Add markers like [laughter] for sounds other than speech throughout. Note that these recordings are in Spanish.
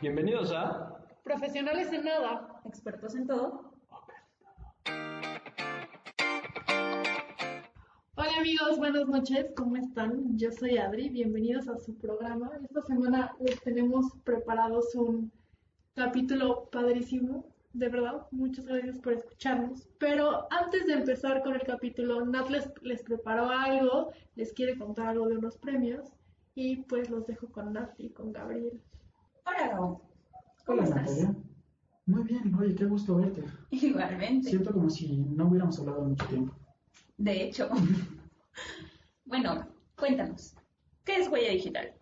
Bienvenidos a Profesionales en nada. Expertos en todo. Hola amigos, buenas noches, ¿cómo están? Yo soy Adri, bienvenidos a su programa. Esta semana les tenemos preparados un capítulo padrísimo, de verdad, muchas gracias por escucharnos. Pero antes de empezar con el capítulo, Nat les, preparó algo, les quiere contar algo de unos premios y pues los dejo con Nat y con Gabriel. Hola. ¿Cómo Hola estás? Natalia. Muy bien, oye, qué gusto verte. Igualmente. Siento como si no hubiéramos hablado mucho tiempo. De hecho. [laughs] bueno, cuéntanos. ¿Qué es huella digital?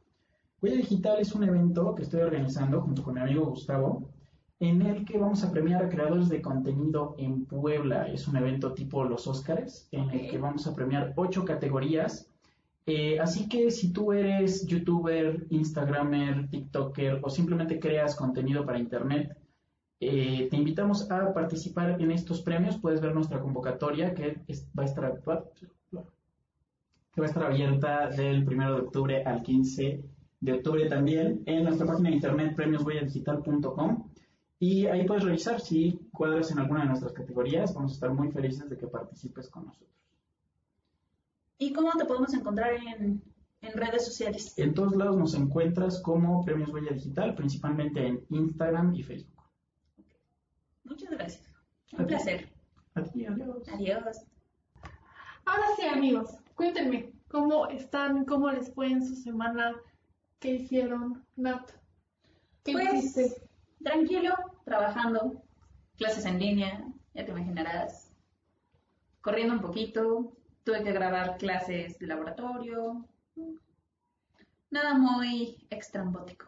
Huella Digital es un evento que estoy organizando junto con mi amigo Gustavo, en el que vamos a premiar a creadores de contenido en Puebla. Es un evento tipo los Óscares, en el que vamos a premiar ocho categorías. Eh, así que si tú eres youtuber, instagramer, tiktoker o simplemente creas contenido para internet, eh, te invitamos a participar en estos premios. Puedes ver nuestra convocatoria que va a estar abierta del 1 de octubre al 15 de octubre también en nuestra página de internet premioshuelladigital.com y ahí puedes revisar si cuadras en alguna de nuestras categorías. Vamos a estar muy felices de que participes con nosotros. ¿Y cómo te podemos encontrar en, en redes sociales? En todos lados nos encuentras como Premios Huella Digital, principalmente en Instagram y Facebook. Muchas gracias. Un placer. A ti, adiós. Adiós. Ahora sí amigos, cuéntenme, ¿cómo están? ¿Cómo les fue en su semana? ¿Qué hicieron? Nat, ¿qué Pues, hiciste? tranquilo, trabajando, clases en línea, ya te imaginarás, corriendo un poquito, tuve que grabar clases de laboratorio, nada muy extrambótico.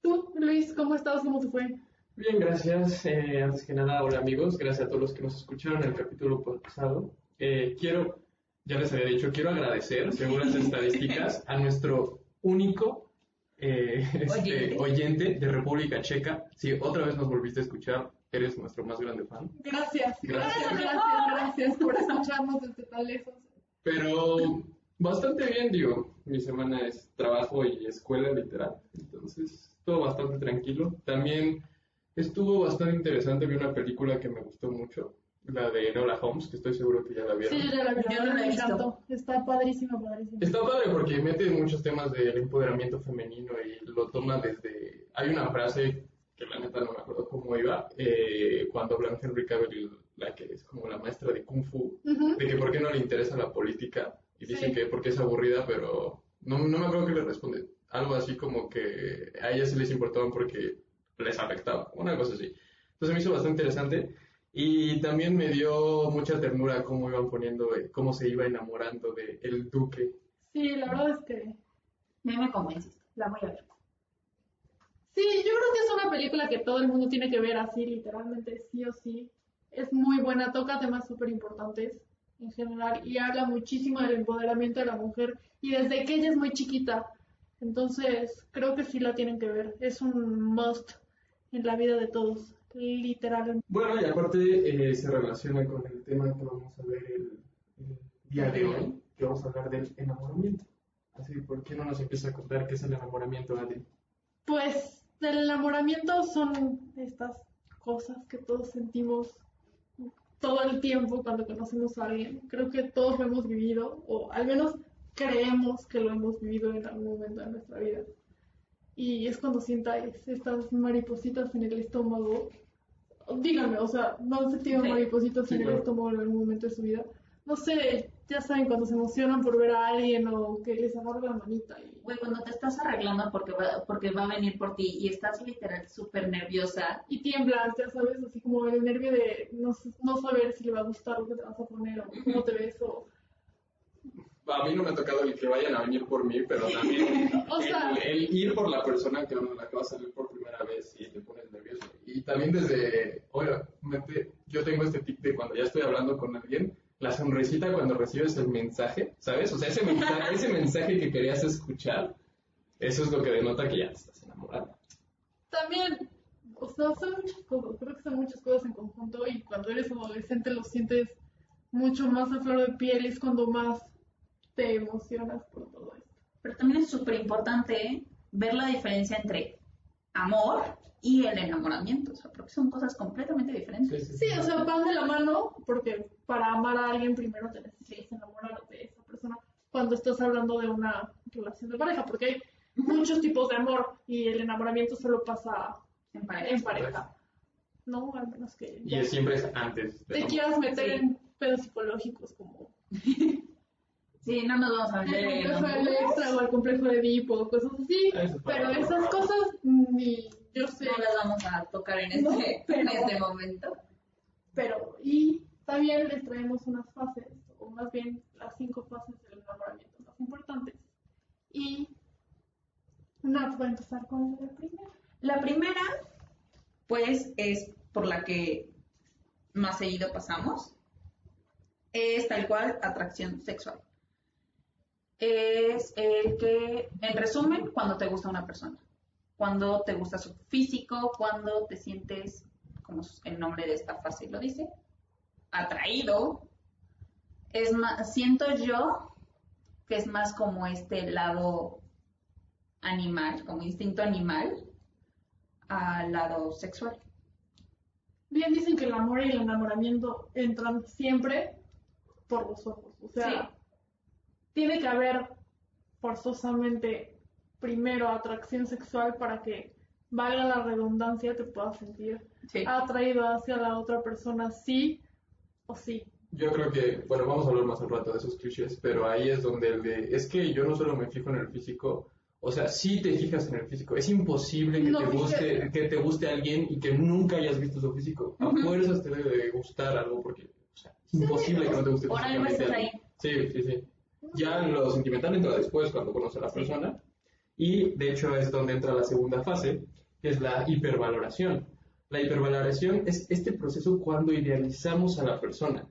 ¿Tú, Luis, cómo estás? ¿Cómo te fue? Bien, gracias. Eh, antes que nada, hola amigos, gracias a todos los que nos escucharon en el capítulo pasado. Eh, quiero, ya les había dicho, quiero agradecer, según las [laughs] estadísticas, a nuestro único eh, [laughs] este, Oyente. oyente de República Checa. Sí, otra vez nos volviste a escuchar, eres nuestro más grande fan. Gracias, gracias, Gracias. gracias, gracias por escucharnos desde tan lejos. Pero bastante bien, digo. Mi semana es trabajo y escuela, literal. Entonces, todo bastante tranquilo. También estuvo bastante interesante. Vi una película que me gustó mucho, la de Enola Holmes, que estoy seguro que ya la vieron. Sí, ya la vi, Yo no la he me visto. encantó. Está padrísima, padrísima. Está padre porque mete muchos temas del empoderamiento femenino y lo toma desde... Hay una frase que la neta no me acuerdo cómo iba, eh, cuando hablan Henry Cavill, la que es como la maestra de Kung Fu, Ujú. de que por qué no le interesa la política y dicen Sí. que porque es aburrida, pero no, no me acuerdo qué le responde. Algo así como que a ellas sí les importaban porque les afectaba, una cosa así. Entonces me hizo bastante interesante y también me dio mucha ternura cómo iban poniendo, eh, cómo se iba enamorando de el duque. Sí, la verdad es que... Ya me convenciste, la voy a ver. Sí, yo creo que es una película que todo el mundo tiene que ver así, literalmente, sí o sí. Es muy buena, toca temas súper importantes en general y habla muchísimo del empoderamiento de la mujer y desde que ella es muy chiquita. Entonces, creo que sí la tienen que ver. Es un must en la vida de todos, literalmente. Bueno, y aparte eh, se relaciona con el tema que vamos a ver el, el día de hoy, que vamos a hablar del enamoramiento. Así, ¿por qué no nos empieza a contar qué es el enamoramiento, Adri? Pues el enamoramiento son estas cosas que todos sentimos todo el tiempo cuando conocemos a alguien. Creo que todos lo hemos vivido, o al menos creemos que lo hemos vivido en algún momento de nuestra vida. Y es cuando sientas estas maripositas en el estómago. Díganme, o sea, ¿no han sentido Sí. maripositas Sí, en el estómago en algún momento de su vida? No sé, ya saben cuando se emocionan por ver a alguien o que les agarra la manita y Güey, cuando te estás arreglando porque va, porque va a venir por ti y estás literal súper nerviosa, y tiemblas, ya sabes, así como el nervio de no, no saber si le va a gustar lo que te vas a poner o cómo te ves o... A mí no me ha tocado el que vayan a venir por mí, pero también [laughs] O sea- el, el ir por la persona que uno la que va a salir por primera vez y te pones nervioso. Y también desde, obviamente, yo tengo este tic de cuando ya estoy hablando con alguien, la sonrisita cuando recibes el mensaje, ¿sabes? O sea, ese mensaje, [laughs] ese mensaje que querías escuchar, eso es lo que denota que ya estás enamorando. También, o sea, son muchas cosas, creo que son muchas cosas en conjunto y cuando eres adolescente lo sientes mucho más a flor de piel y es cuando más te emocionas por todo esto. pero también es súper importante ver la diferencia entre amor y el enamoramiento, o sea, porque son cosas completamente diferentes. Sí, sí, Sí, o sea, van de la mano porque para amar a alguien primero te necesitas enamorar de esa persona cuando estás hablando de una relación de pareja, porque hay muchos tipos de amor y el enamoramiento solo pasa En pareja. en pareja. No, al menos que Y siempre es antes. te amor. quieras meter Sí. en pedos psicológicos como [laughs] Sí, no nos vamos a el meter en complejo de Electra o el complejo de Edipo, cosas así. Eso Pero esas cosas ni yo sé. No las vamos a tocar en este, No, en este momento. Pero, y también les traemos unas fases, o más bien las cinco fases del enamoramiento más importantes. Y Nat va a empezar con la primera. La primera, pues, es por la que más seguido pasamos. Es tal cual atracción sexual. Es el que, en resumen, cuando te gusta una persona. Cuando te gusta su físico, cuando te sientes, como el nombre de esta fase lo dice, atraído. Es más, siento yo que es más como este lado animal, como instinto animal, al lado sexual. Bien dicen que el amor y el enamoramiento entran siempre por los ojos. O sea, Sí. Tiene que haber forzosamente primero atracción sexual para que valga la redundancia, te puedas sentir Sí. atraído hacia la otra persona, sí o sí. Yo creo que, bueno, vamos a hablar más al rato de esos clichés, pero ahí es donde el de, es que yo no solo me fijo en el físico, o sea, sí te fijas en el físico, es imposible que, No, te, fíjate. guste, que te guste alguien y que nunca hayas visto su físico. A Ujú. fuerzas te debe de gustar algo porque, o sea, es imposible que no te guste por algo físicamente. Sí, sí, sí. Ya lo sentimental entra después cuando conoces a la persona y de hecho es donde entra la segunda fase, que es la hipervaloración. La hipervaloración es este proceso cuando idealizamos a la persona.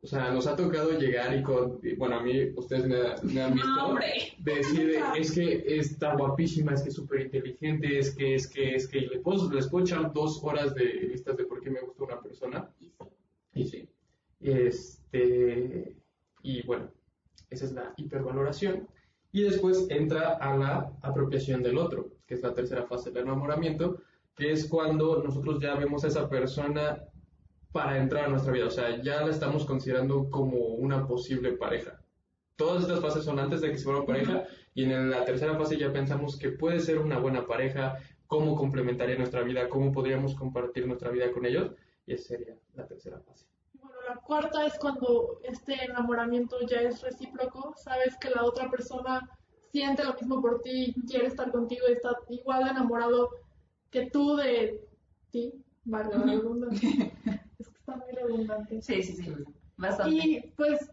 O sea, nos ha tocado llegar y con, bueno, a mí, ustedes me, me han visto, [laughs] No, decir, de, es que está guapísima, es que es súper inteligente, es que, es que, es que, y le puedo, les puedo echar dos horas de listas de por qué me gusta una persona. Y sí. Y sí. Este, y bueno, esa es la hipervaloración. Y después entra a la apropiación del otro, que es la tercera fase del enamoramiento, que es cuando nosotros ya vemos a esa persona para entrar a nuestra vida, o sea, ya la estamos considerando como una posible pareja. Todas estas fases son antes de que se vuelva pareja y en la tercera fase ya pensamos que puede ser una buena pareja, cómo complementaría nuestra vida, cómo podríamos compartir nuestra vida con ellos y esa sería la tercera fase. La cuarta es cuando este enamoramiento ya es recíproco, sabes que la otra persona siente lo mismo por ti, quiere estar contigo y está igual de enamorado que tú de ti, vale, la Ujú. redundancia. [laughs] es que está muy redundante. Sí, sí, sí. Bastante. Y pues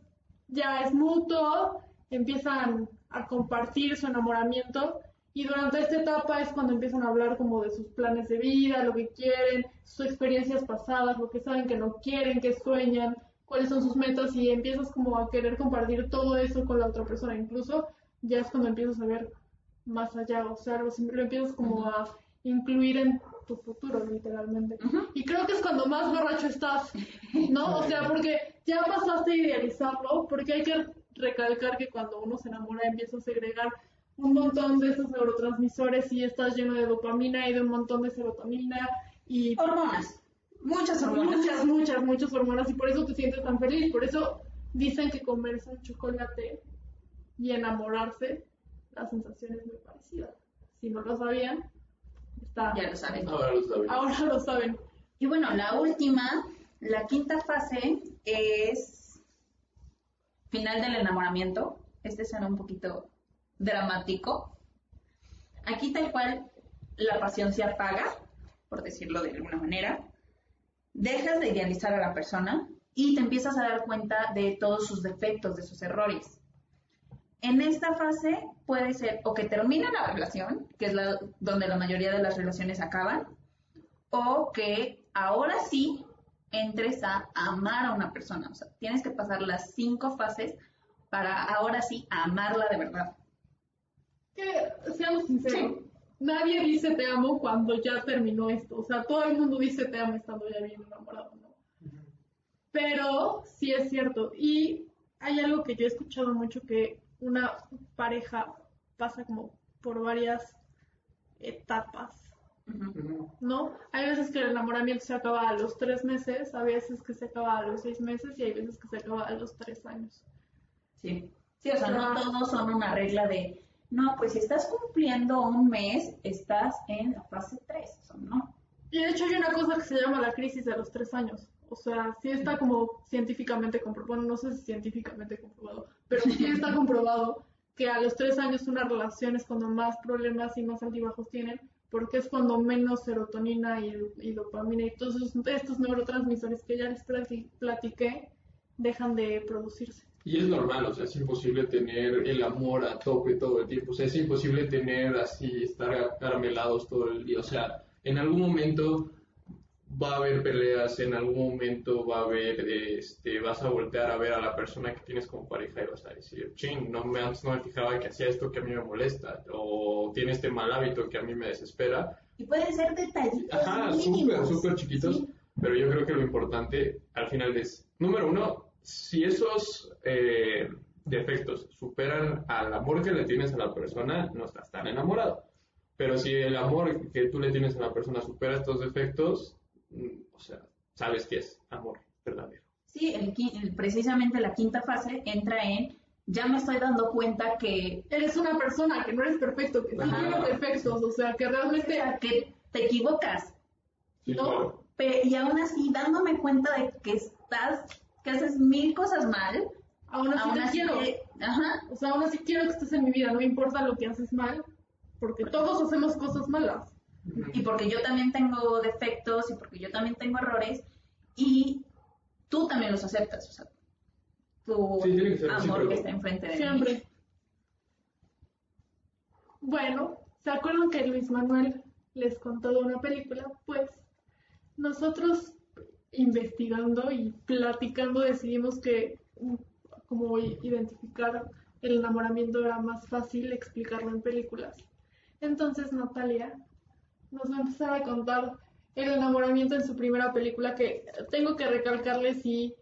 ya es mutuo, empiezan a compartir su enamoramiento y durante esta etapa es cuando empiezan a hablar como de sus planes de vida, lo que quieren, sus experiencias pasadas, lo que saben que no quieren, que sueñan, cuáles son sus metas y empiezas como a querer compartir todo eso con la otra persona. Incluso ya es cuando empiezas a ver más allá, o sea, lo, lo empiezas como a incluir en tu futuro, literalmente. Y creo que es cuando más borracho estás, ¿no? O sea, porque ya pasaste a idealizarlo, porque hay que recalcar que cuando uno se enamora empieza a segregar un montón de esos neurotransmisores y estás lleno de dopamina y de un montón de serotonina y Hormonas. Muchas hormonas. muchas, muchas, muchas hormonas y por eso te sientes tan feliz. Por eso dicen que comerse un chocolate y enamorarse, la sensación es muy parecida. Si no lo sabían, está... Ya lo saben. Ahora lo saben. Ahora lo saben. Y bueno, la última, la quinta fase es final del enamoramiento. Este suena un poquito dramático. Aquí tal cual la pasión se apaga, por decirlo de alguna manera. Dejas de idealizar a la persona y te empiezas a dar cuenta de todos sus defectos, de sus errores. En esta fase puede ser o que termina la relación, que es la, donde la mayoría de las relaciones acaban, o que ahora sí entres a amar a una persona. O sea, tienes que pasar las cinco fases para ahora sí amarla de verdad. Que seamos sinceros, nadie dice te amo cuando ya terminó esto. O sea, todo el mundo dice te amo estando ya bien enamorado, ¿no? Pero sí es cierto. Y hay algo que yo he escuchado mucho que una pareja pasa como por varias etapas. ¿no? Hay veces que el enamoramiento se acaba a los tres meses, a veces que se acaba a los seis meses y hay veces que se acaba a los tres años. Sí. Sí, o sea, no Ah. todos son una regla de, no, pues si estás cumpliendo un mes, estás en la fase 3. O sea, no. Y de hecho hay una cosa que se llama la crisis de los tres años. O sea, sí está como científicamente comprobado, bueno, no sé si científicamente comprobado, pero sí [laughs] está comprobado que a los tres años una relación es cuando más problemas y más altibajos tienen, porque es cuando menos serotonina y, y dopamina y todos estos neurotransmisores que ya les plati- platiqué dejan de producirse. Y es normal, o sea, es imposible tener el amor a tope todo el tiempo. O sea, es imposible tener así, estar caramelados todo el día. O sea, en algún momento va a haber peleas, en algún momento va a haber, este, vas a voltear a ver a la persona que tienes como pareja y vas a decir, ching, no me, no me fijaba que hacía esto que a mí me molesta, o tiene este mal hábito que a mí me desespera. Y pueden ser detallitos Ajá, súper, súper chiquitos, Sí. pero yo creo que lo importante al final es, número uno, si esos eh, defectos superan al amor que le tienes a la persona, no estás tan enamorado. Pero si el amor que tú le tienes a la persona supera estos defectos, mm, o sea, sabes que es amor verdadero. Sí, el el- precisamente la quinta fase entra en, ya me estoy dando cuenta que, Eres una persona que no eres perfecto, que Ajá. tiene defectos, o sea, que realmente que te equivocas. Sí, No. claro. Pe- y aún así dándome cuenta de que estás, que haces mil cosas mal, aún así aún te así quiero. ajá, O sea, aún así quiero que estés en mi vida, no me importa lo que haces mal, porque todos hacemos cosas malas. y porque yo también tengo defectos y porque yo también tengo errores y tú también los aceptas, o sea, tu Sí, tiene que ser amor que está enfrente de mí. Siempre. Bueno, ¿se acuerdan que Luis Manuel les contó de una película? Pues nosotros investigando y platicando decidimos que mm, como identificar el enamoramiento era más fácil explicarlo en películas. Entonces Natalia nos va a empezar a contar el enamoramiento en su primera película que tengo que recalcarles y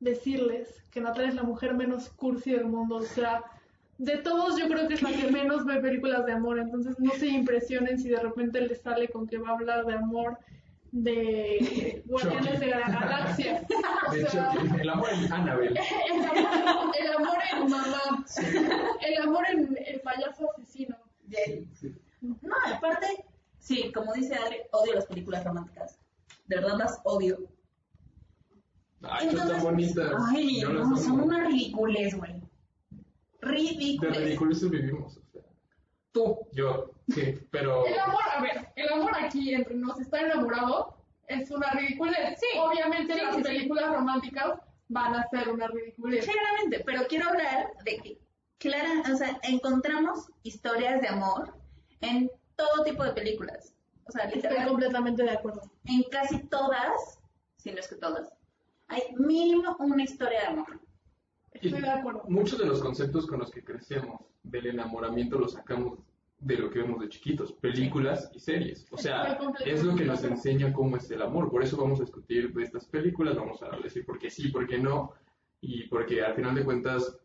decirles que Natalia es la mujer menos cursi del mundo. O sea, de todos yo creo que es la que menos ve películas de amor. Entonces no se impresionen si de repente les sale con que va a hablar de amor de Guardianes de la Galaxia. [laughs] De sea, el amor en Annabelle. [laughs] el amor, el amor en mamá. El amor en el payaso asesino. No, aparte, sí, como dice Adri, odio las películas románticas. De verdad las odio. Ay, son tan bonitas. Ay, no, son amo. una ridiculez, güey. De Ridículas. ridiculeces vivimos. O sea, tú, yo, sí, pero. El amor, a ver, el amor aquí entre nos está enamorado es una ridiculez. Sí. Obviamente Sí, las sí, sí. películas románticas van a ser una ridiculez. Claramente, pero quiero hablar de que, clara, o sea, encontramos historias de amor en todo tipo de películas. O sea, Estoy completamente de acuerdo. en casi todas, si no es que todas, hay mínimo una historia de amor. Estoy de acuerdo. Muchos de los conceptos con los que crecemos del enamoramiento los sacamos de lo que vemos de chiquitos, películas y series. O sea, es lo que nos enseña cómo es el amor. Por eso vamos a discutir de estas películas, vamos a decir por qué sí, por qué no. Y porque al final de cuentas,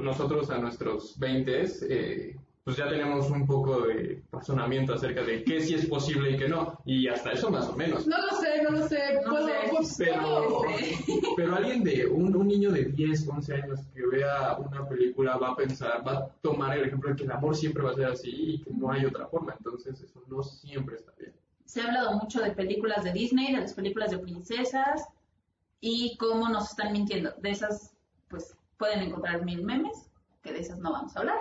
nosotros a nuestros 20 eh, pues ya tenemos un poco de razonamiento acerca de qué sí es posible y qué no. Y hasta eso más o menos. No lo sé, no lo sé. No puedo, sé, pues, pero- [laughs] Pero alguien de, un, un niño de 10, 11 años que vea una película va a pensar, va a tomar el ejemplo de que el amor siempre va a ser así y que no hay otra forma. Entonces eso no siempre está bien. Se ha hablado mucho de películas de Disney, de las películas de princesas y cómo nos están mintiendo. De esas, pues pueden encontrar mil memes, que de esas no vamos a hablar.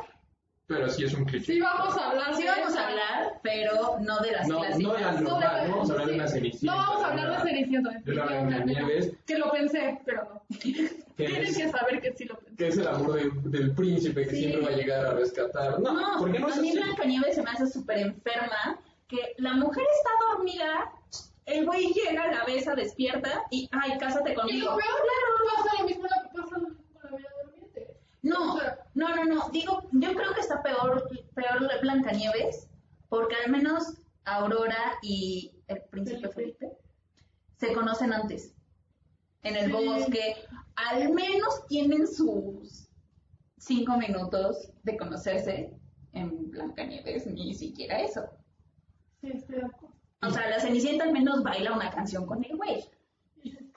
Pero sí es un cliché. Sí vamos a hablar. Sí vamos a hablar, pero no de las No, clásicas. no de la No, no vamos a hablar de una cenicienta. No vamos a hablar de una- Cenicienta. de la Blancanieves. Que lo pensé, pero no. [laughs] [laughs] Tienen es, que saber que sí lo pensé. que es el amor del, del príncipe que Sí. siempre va a llegar a rescatar. No, No, porque no es a mí. Blancanieves se me hace súper enferma, que la mujer está dormida, el güey llega, la besa, despierta y, ay, cásate Y lo conmigo. peor, claro, pasa lo mismo con la. No, no, no, no, digo, yo creo que está peor, peor la Blancanieves, porque al menos Aurora y el príncipe Felipe. Se conocen antes, en el Sí. bosque, al menos tienen sus cinco minutos de conocerse en Blancanieves, ni siquiera eso. Sí, estoy de acuerdo. O sea, la Cenicienta al menos baila una canción con el güey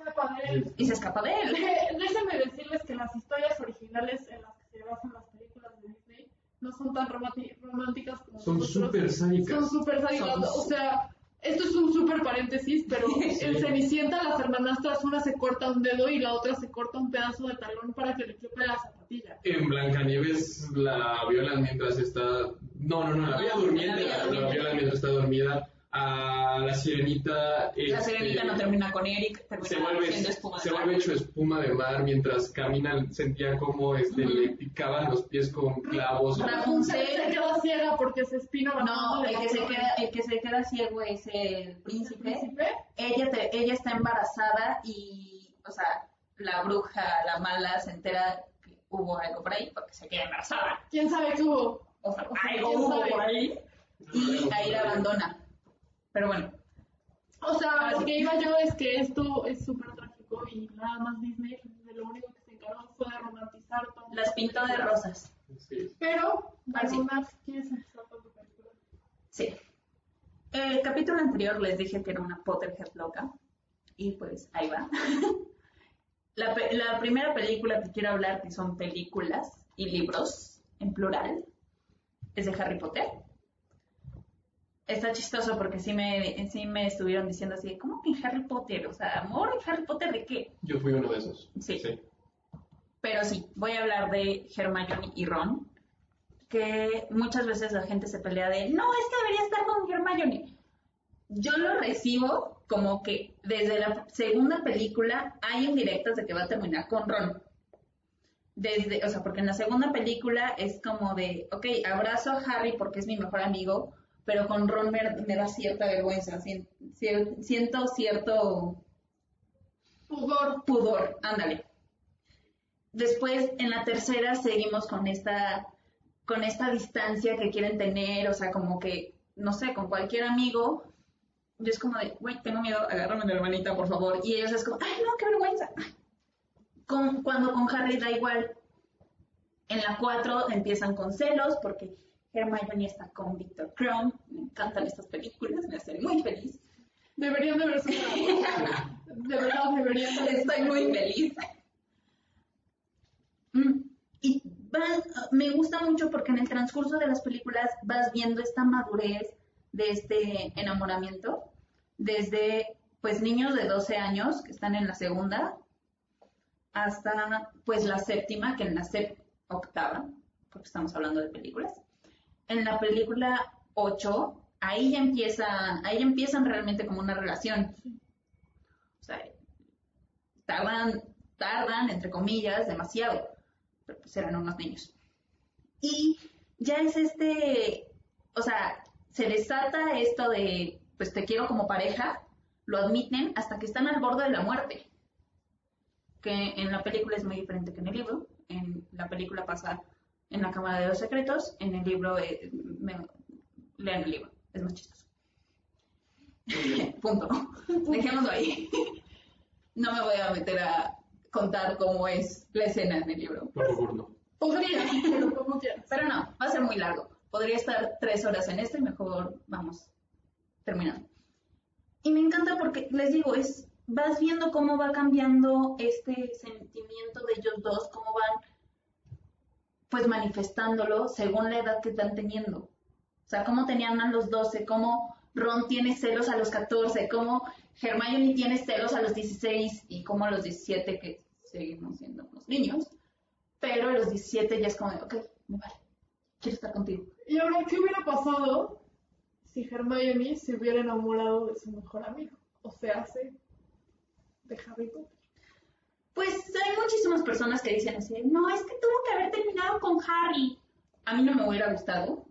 escapa de él. y se escapa de él. Eh, Déjenme decirles que las historias originales en las que se basan las películas de Disney no son tan románti- románticas como Son súper sádicas. Son súper sádicas. O sea, esto es un súper paréntesis, pero [laughs] en Cenicienta las hermanastras una se corta un dedo y la otra se corta un pedazo de talón para que le quepa la zapatilla. En Blancanieves la violan mientras está. No, no, no, la Bella No, Durmiente la la, la violan mientras está dormida. A la Sirenita. La este, Sirenita no termina con Eric, termina se vuelve, siendo espuma de se mar. vuelve hecho espuma de mar mientras camina, sentía como este, le picaban los pies con clavos. Rapunzel. Se queda ciega porque se espina No, el que, se queda, el que se queda ciego es el príncipe. príncipe. Ella, te- ella está embarazada y, o sea, la bruja, la mala, se entera que hubo algo por ahí porque se queda embarazada. ¿Quién sabe qué hubo? O sea, algo ¿quién hubo sabe? por ahí y ahí la abandona. Pero bueno, O sea, lo que iba yo es que esto es súper trágico y nada más Disney de lo único que se encargó fue de romantizar todo. las pintó de rosas. Sí. Pero, sí. Bernard, ¿quieres empezar con tu película? Sí. El capítulo anterior les dije que era una Potterhead loca. Y pues ahí va. [laughs] La, pe- la primera película que quiero hablar, que son películas y libros en plural, es de Harry Potter. Está chistoso porque sí me, sí me estuvieron diciendo así, ¿cómo que en Harry Potter? O sea, amor Harry Potter de qué? Yo fui uno de esos. Sí. Pero sí, voy a hablar de Hermione y Ron, que muchas veces la gente se pelea de, no, es que debería estar con Hermione. Yo lo recibo como que desde la segunda película hay indirectas de que va a terminar con Ron. Desde, o sea, porque en la segunda película es como de, ok, abrazo a Harry porque es mi mejor amigo, pero con Ron me, me da cierta vergüenza, siento cierto Pudor. pudor, ándale. Después, en la tercera, seguimos con esta, con esta distancia que quieren tener, o sea, como que, no sé, con cualquier amigo, yo es como de, güey, tengo miedo, agárrame de la manita, por favor. Y ellos es como, ay, no, qué vergüenza. Con, cuando con Harry da igual. En la cuatro empiezan con celos, porque Hermione está con Victor Crumb. Me encantan estas películas, me hacen muy feliz. Deberían de verse. De verdad, deberían de verse. Estoy muy feliz. Mm, Y me gusta mucho porque en el transcurso de las películas vas viendo esta madurez de este enamoramiento. Desde, pues, niños de 12 años que están en la segunda hasta, pues, la séptima, que en la octava, porque estamos hablando de películas. En la película 8, ahí ya empiezan, ahí ya empiezan realmente como una relación. O sea, tardan, tardan, entre comillas, demasiado, pero pues eran unos niños. Y ya es este, o sea, se desata esto de, pues te quiero como pareja, lo admiten hasta que están al borde de la muerte. Que en la película es muy diferente que en el libro. En la película pasa en la Cámara de los Secretos, en el libro, eh, me- lean el libro, es más chistoso. [laughs] Punto. Dejémoslo ahí. No me voy a meter a contar cómo es la escena en el libro. Por favor, no. Podría, pero no, va a ser muy largo. Podría estar tres horas en esto y mejor vamos terminando. Y me encanta porque, les digo, es vas viendo cómo va cambiando este sentimiento de ellos dos, cómo van pues manifestándolo según la edad que están teniendo. O sea, cómo tenían a los 12, cómo Ron tiene celos a los 14, cómo Hermione tiene celos a los 16 y cómo a los 17 que seguimos siendo unos niños. Pero a los 17 ya es como de, ok, me vale, quiero estar contigo. Y ahora, ¿qué hubiera pasado si Hermione se hubiera enamorado de su mejor amigo? O sea, hace de Harry Potter. Pues hay muchísimas personas que dicen así, no, es que tuvo haber terminado con Harry. A mí no me hubiera gustado,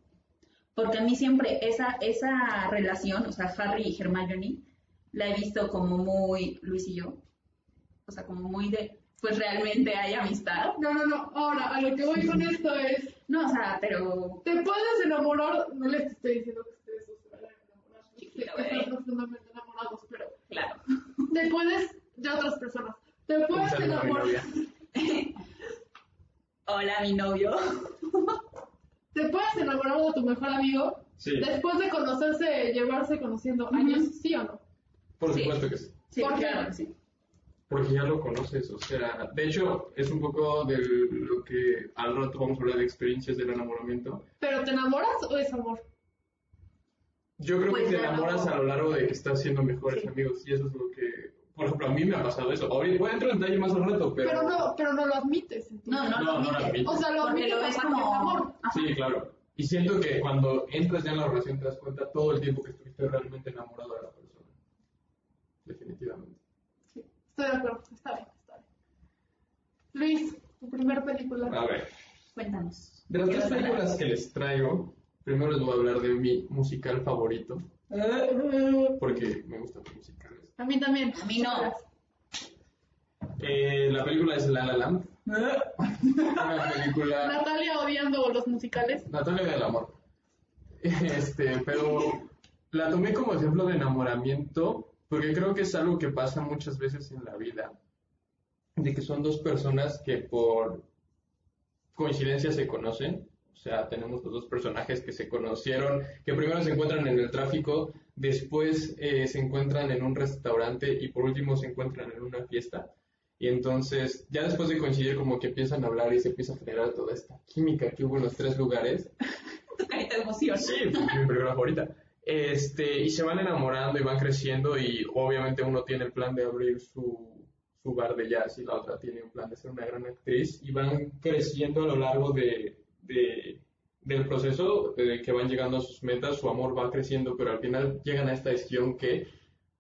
porque a mí siempre esa, esa relación, o sea, Harry y Hermione, la he visto como muy Luis y yo. O sea, como muy de, pues realmente hay amistad. No, no, no. Ahora, a lo que voy con esto es, No, o sea, pero te puedes enamorar, no les estoy diciendo que ustedes no se vayan a enamorar, están profundamente enamorados, pero claro. te puedes, de otras personas, te puedes enamorar. [laughs] Hola, mi novio. [laughs] te puedes enamorar de tu mejor amigo Sí, Después de conocerse, llevarse conociendo años, ¿sí o no? por Sí. supuesto que sí. Sí, ¿Por qué? claro que sí. Porque ya lo conoces, o sea, de hecho es un poco de lo que al rato vamos a hablar de experiencias del enamoramiento. ¿Pero te enamoras o es amor? Yo creo Pues que te ya no. enamoras a lo largo de que estás siendo mejores Sí. amigos y eso es lo que, por ejemplo, a mí me ha pasado eso. Ahorita voy a entrar en detalle más al rato, pero... Pero, no, pero no lo admites. entonces. No, no, No, lo no lo admite. admite. O sea, lo admites lo ves como... amor. Sí, claro. Y siento que cuando entras ya en la relación te das cuenta todo el tiempo que estuviste realmente enamorado de la persona. Definitivamente. Sí, estoy de acuerdo. Está bien, está bien. Luis, tu primer película. A ver, Cuéntanos. de las ¿Qué tres películas que les traigo, primero les voy a hablar de mi musical favorito, [laughs] porque me gustan los musicales. A mí también. A mí no. Eh, la película es La La Land. [laughs] Una película... Natalia odiando los musicales. Natalia del amor. [laughs] Este, pero la tomé como ejemplo de enamoramiento porque creo que es algo que pasa muchas veces en la vida. De que son dos personas que por coincidencia se conocen. O sea, tenemos los dos personajes que se conocieron, que primero se encuentran en el tráfico, después eh, se encuentran en un restaurante y por último se encuentran en una fiesta. Y entonces, ya después de coincidir, como que empiezan a hablar y se empieza a generar toda esta química que hubo en los tres lugares. [laughs] Tu carita de emoción. Sí, mi película favorita. Este, y se van enamorando y van creciendo y obviamente uno tiene el plan de abrir su, su bar de jazz y la otra tiene un plan de ser una gran actriz y van creciendo a lo largo de, de- del proceso de que van llegando a sus metas, su amor va creciendo, pero al final llegan a esta decisión que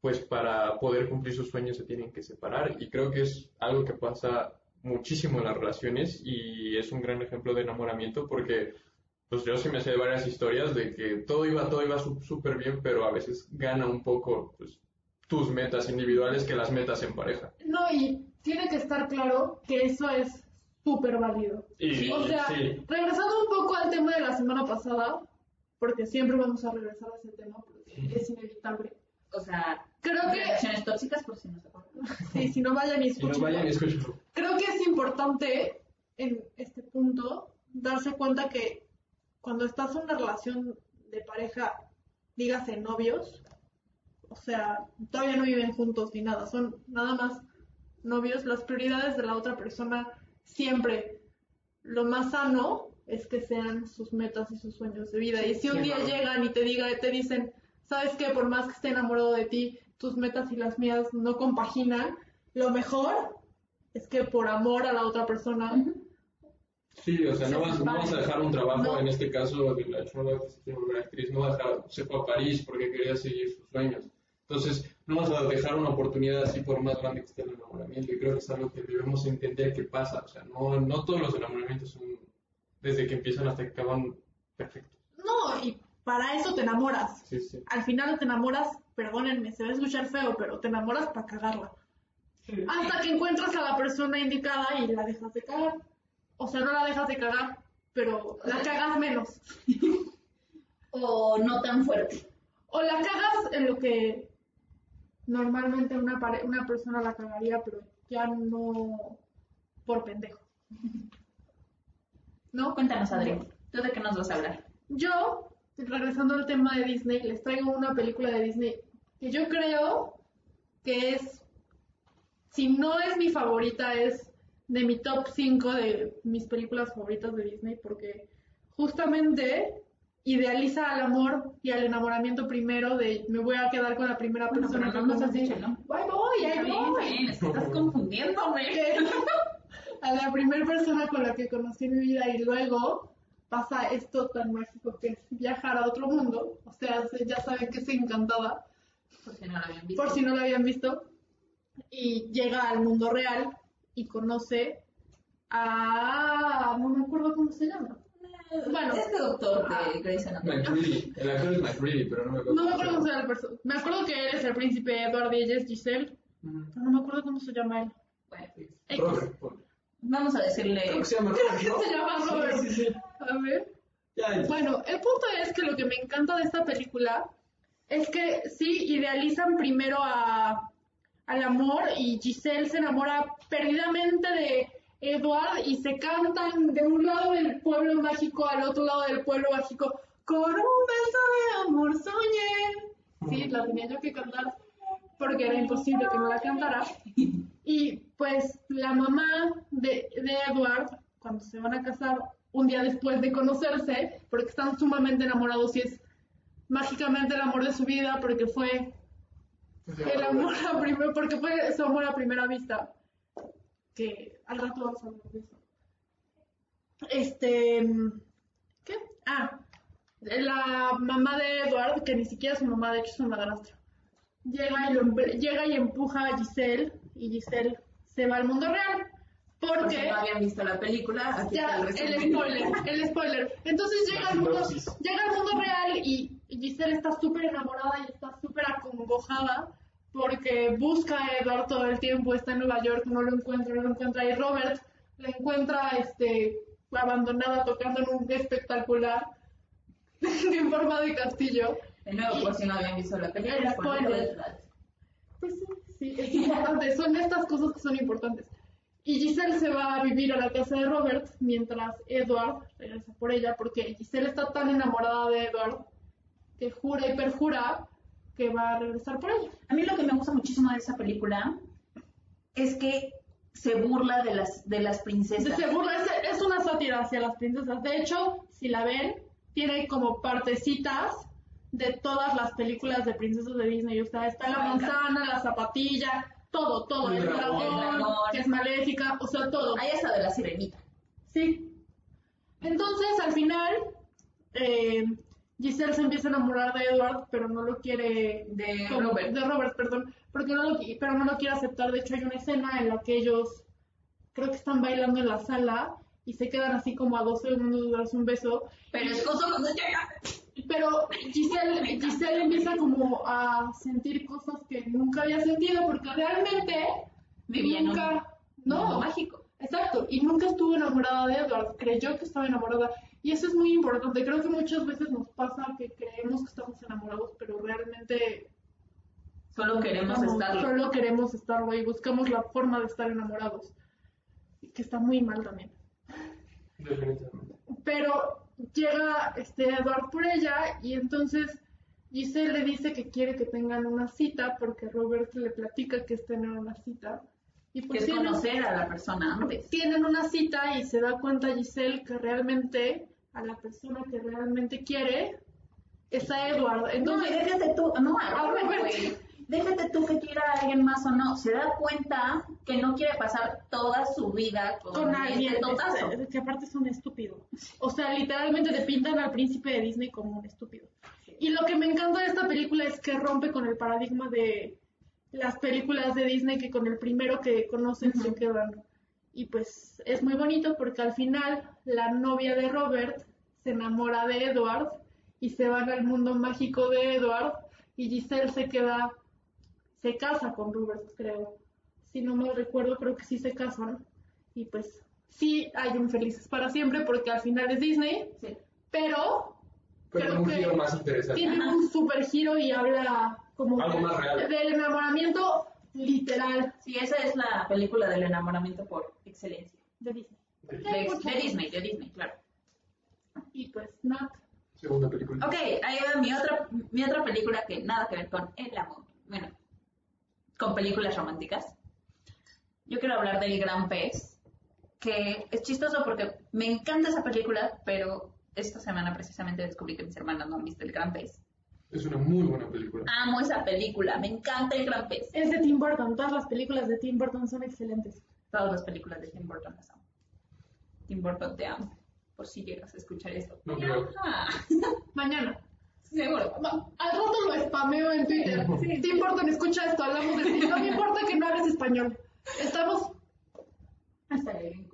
pues para poder cumplir sus sueños se tienen que separar y creo que es algo que pasa muchísimo en las relaciones y es un gran ejemplo de enamoramiento porque pues yo sí me sé varias historias de que todo iba, todo iba súper bien, pero a veces gana un poco pues, tus metas individuales que las metas en pareja. No, y tiene que estar claro que eso es súper válido. Y O sea, sí, regresando un poco al tema de la semana pasada, porque siempre vamos a regresar a ese tema, porque es inevitable. O sea, Creo que, relaciones tóxicas, por si no se acuerdan. [laughs] sí, si no vayan y si no escuchen. vayan y escúchenlo. Creo que es importante en este punto darse cuenta que cuando estás en una relación de pareja, dígase novios, o sea, todavía no viven juntos ni nada, son nada más novios, las prioridades de la otra persona siempre lo más sano es que sean sus metas y sus sueños de vida. y si un día claro. llegan y te diga, te dicen, sabes que por más que esté enamorado de ti, tus metas y las mías no compaginan, lo mejor es que por amor a la otra persona, Sí, o sea, no vas, no vas a dejar un trabajo, No. en este caso de la chava que se quiere volver actriz, no va a dejar, se fue a París porque quería seguir sus sueños. Entonces, no vas a dejar una oportunidad así por más grande que esté el enamoramiento. Y creo que es algo que debemos entender que pasa. O sea, no, no todos los enamoramientos son desde que empiezan hasta que acaban perfectos. no, y para eso te enamoras. Sí, sí. Al final te enamoras, perdónenme, se va a escuchar feo, pero te enamoras para cagarla. Hasta que encuentras a la persona indicada y la dejas de cagar. O sea, no la dejas de cagar, pero la cagas menos. [laughs] O no tan fuerte. O la cagas en lo que normalmente una, pare- una persona la cagaría, pero ya no por pendejo. ¿No? Cuéntanos, Adri. ¿Tú de qué nos vas a hablar? Yo, regresando al tema de Disney, les traigo una película de Disney que yo creo que es, si no es mi favorita, es de mi top 5 de mis películas favoritas de Disney, porque justamente idealiza al amor y al enamoramiento primero de me voy a quedar con la primera persona pero que no pasa has así. dicho, ¿no? Ahí voy, ahí voy. estás [laughs] confundiéndome. [laughs] a la primera persona con la que conocí mi vida y luego pasa esto tan mágico que es viajar a otro mundo. O sea, se- ya saben que es encantada, Por si no lo habían visto. por si no lo habían visto. Y llega al mundo real y conoce a... no me acuerdo cómo se llama. Bueno. Este doctor de Grey's Anatomy. El actor es McReady, pero no me acuerdo. No me acuerdo cómo se llama el personaje. Me acuerdo que él es el príncipe Edward y ella es Giselle, Ujú. pero no me acuerdo cómo se llama él. Bueno, X. Robert, ponle. vamos a decirle. Creo que se llama Robert, ¿no? Se llama Robert. Sí, sí, sí. A ver. Ya, ya. Bueno, el punto es que lo que me encanta de esta película es que sí idealizan primero a, al amor y Giselle se enamora perdidamente de Edward y se cantan de un lado del pueblo mágico al otro lado del pueblo mágico Con un beso de amor soñé. Sí, la tenía yo que cantar porque era imposible que no la cantara. Y pues la mamá de, de Edward, cuando se van a casar, un día después de conocerse, porque están sumamente enamorados y es mágicamente el amor de su vida, porque fue el amor a primera, porque fue su amor a primera vista. Que al rato vamos a hablar de eso. Este, ¿qué? Ah, la mamá de Edward, que ni siquiera es su mamá, de hecho es su madrastra, llega y, lo llega y empuja a Giselle y Giselle se va al mundo real. Porque no habían visto la película, aquí ya, está el spoiler, el spoiler. Entonces llega al mundo, llega al mundo real y Giselle está súper enamorada y está súper acongojada porque busca a Edward todo el tiempo, está en Nueva York, no lo encuentra, no lo encuentra y Robert la encuentra este abandonada tocando en un espectacular [laughs] en forma de castillo. De nuevo, por si no habían visto la película. El Pues sí, sí, es importante, son estas cosas que son importantes. Y Giselle se va a vivir a la casa de Robert mientras Edward regresa por ella, porque Giselle está tan enamorada de Edward que jura y perjura que va a regresar por ella. A mí lo que me gusta muchísimo de esa película es que se burla de las, de las princesas. Se burla, es, es una sátira hacia las princesas. De hecho, si la ven, tiene como partecitas de todas las películas de princesas de Disney. O sea, está la manzana, la zapatilla, todo, todo. El dragón. que es maléfica, o sea, todo. Hay hasta de la sirenita. Sí. Entonces, al final, eh, Giselle se empieza a enamorar de Edward, pero no lo quiere... De como- Robert. De Robert, perdón. Porque no lo, pero no lo quiere aceptar. De hecho, hay una escena en la que ellos creo que están bailando en la sala y se quedan así como a dos segundos de darse un beso. Pero es justo cuando llega. Pero Giselle, Giselle empieza como a sentir cosas que nunca había sentido porque realmente Vivía en un nunca... No, mágico. Exacto, y nunca estuvo enamorada de Edward, creyó que estaba enamorada. Y eso es muy importante, creo que muchas veces nos pasa que creemos que estamos enamorados, pero realmente Solo queremos estamos- estarlo. solo queremos estarlo y buscamos la forma de estar enamorados, que está muy mal también. Definitivamente. Pero llega este Edward por ella y entonces Giselle le dice que quiere que tengan una cita porque Robert le platica que es tener una cita. Y Que pues es tienen- conocer a la persona antes. tienen una cita y se da cuenta Giselle que realmente a la persona que realmente quiere es a Edward. No, Entonces, y déjate tú, no, a A Robert, Robert. güey. Déjate tú que quiera a alguien más o no. Se da cuenta que no quiere pasar toda su vida con, con alguien este totazo. este, que aparte es un estúpido. O sea, literalmente te pintan al príncipe de Disney como un estúpido. Y lo que me encanta de esta película es que rompe con el paradigma de las películas de Disney que con el primero que conocen se Ujú. quedan. Y pues es muy bonito porque al final la novia de Robert se enamora de Edward y se van al mundo mágico de Edward y Giselle se queda, se casa con Robert, creo. Si no me recuerdo, creo que sí se casan. Y pues sí hay un felices para siempre porque al final es Disney, Sí. pero Pero Creo con un que giro más interesante. tiene un super giro y habla como Algo más real. del enamoramiento literal Sí, esa es la película del enamoramiento por excelencia. de Disney. De, Disney, de Disney, claro. Y pues nada. Segunda película. Ok, ahí va mi otra, mi otra película que nada que ver con el amor. Bueno, con películas románticas. Yo quiero hablar del Gran Pez, que es chistoso porque me encanta esa película, pero esta semana precisamente descubrí que mis hermanas no han visto el Gran Pez. Es una muy buena película. Amo esa película, me encanta el Gran Pez. Es de Tim Burton. Todas las películas de Tim Burton son excelentes. Todas las películas de Tim Burton las amo. Tim Burton te amo, por si llegas a escuchar esto. No creo. [laughs] Mañana. seguro. Al rato lo spameo en Twitter. Sí, Tim Burton, escucha esto. Hablamos de ti. No me importa que no hables español. Estamos. Hasta bueno.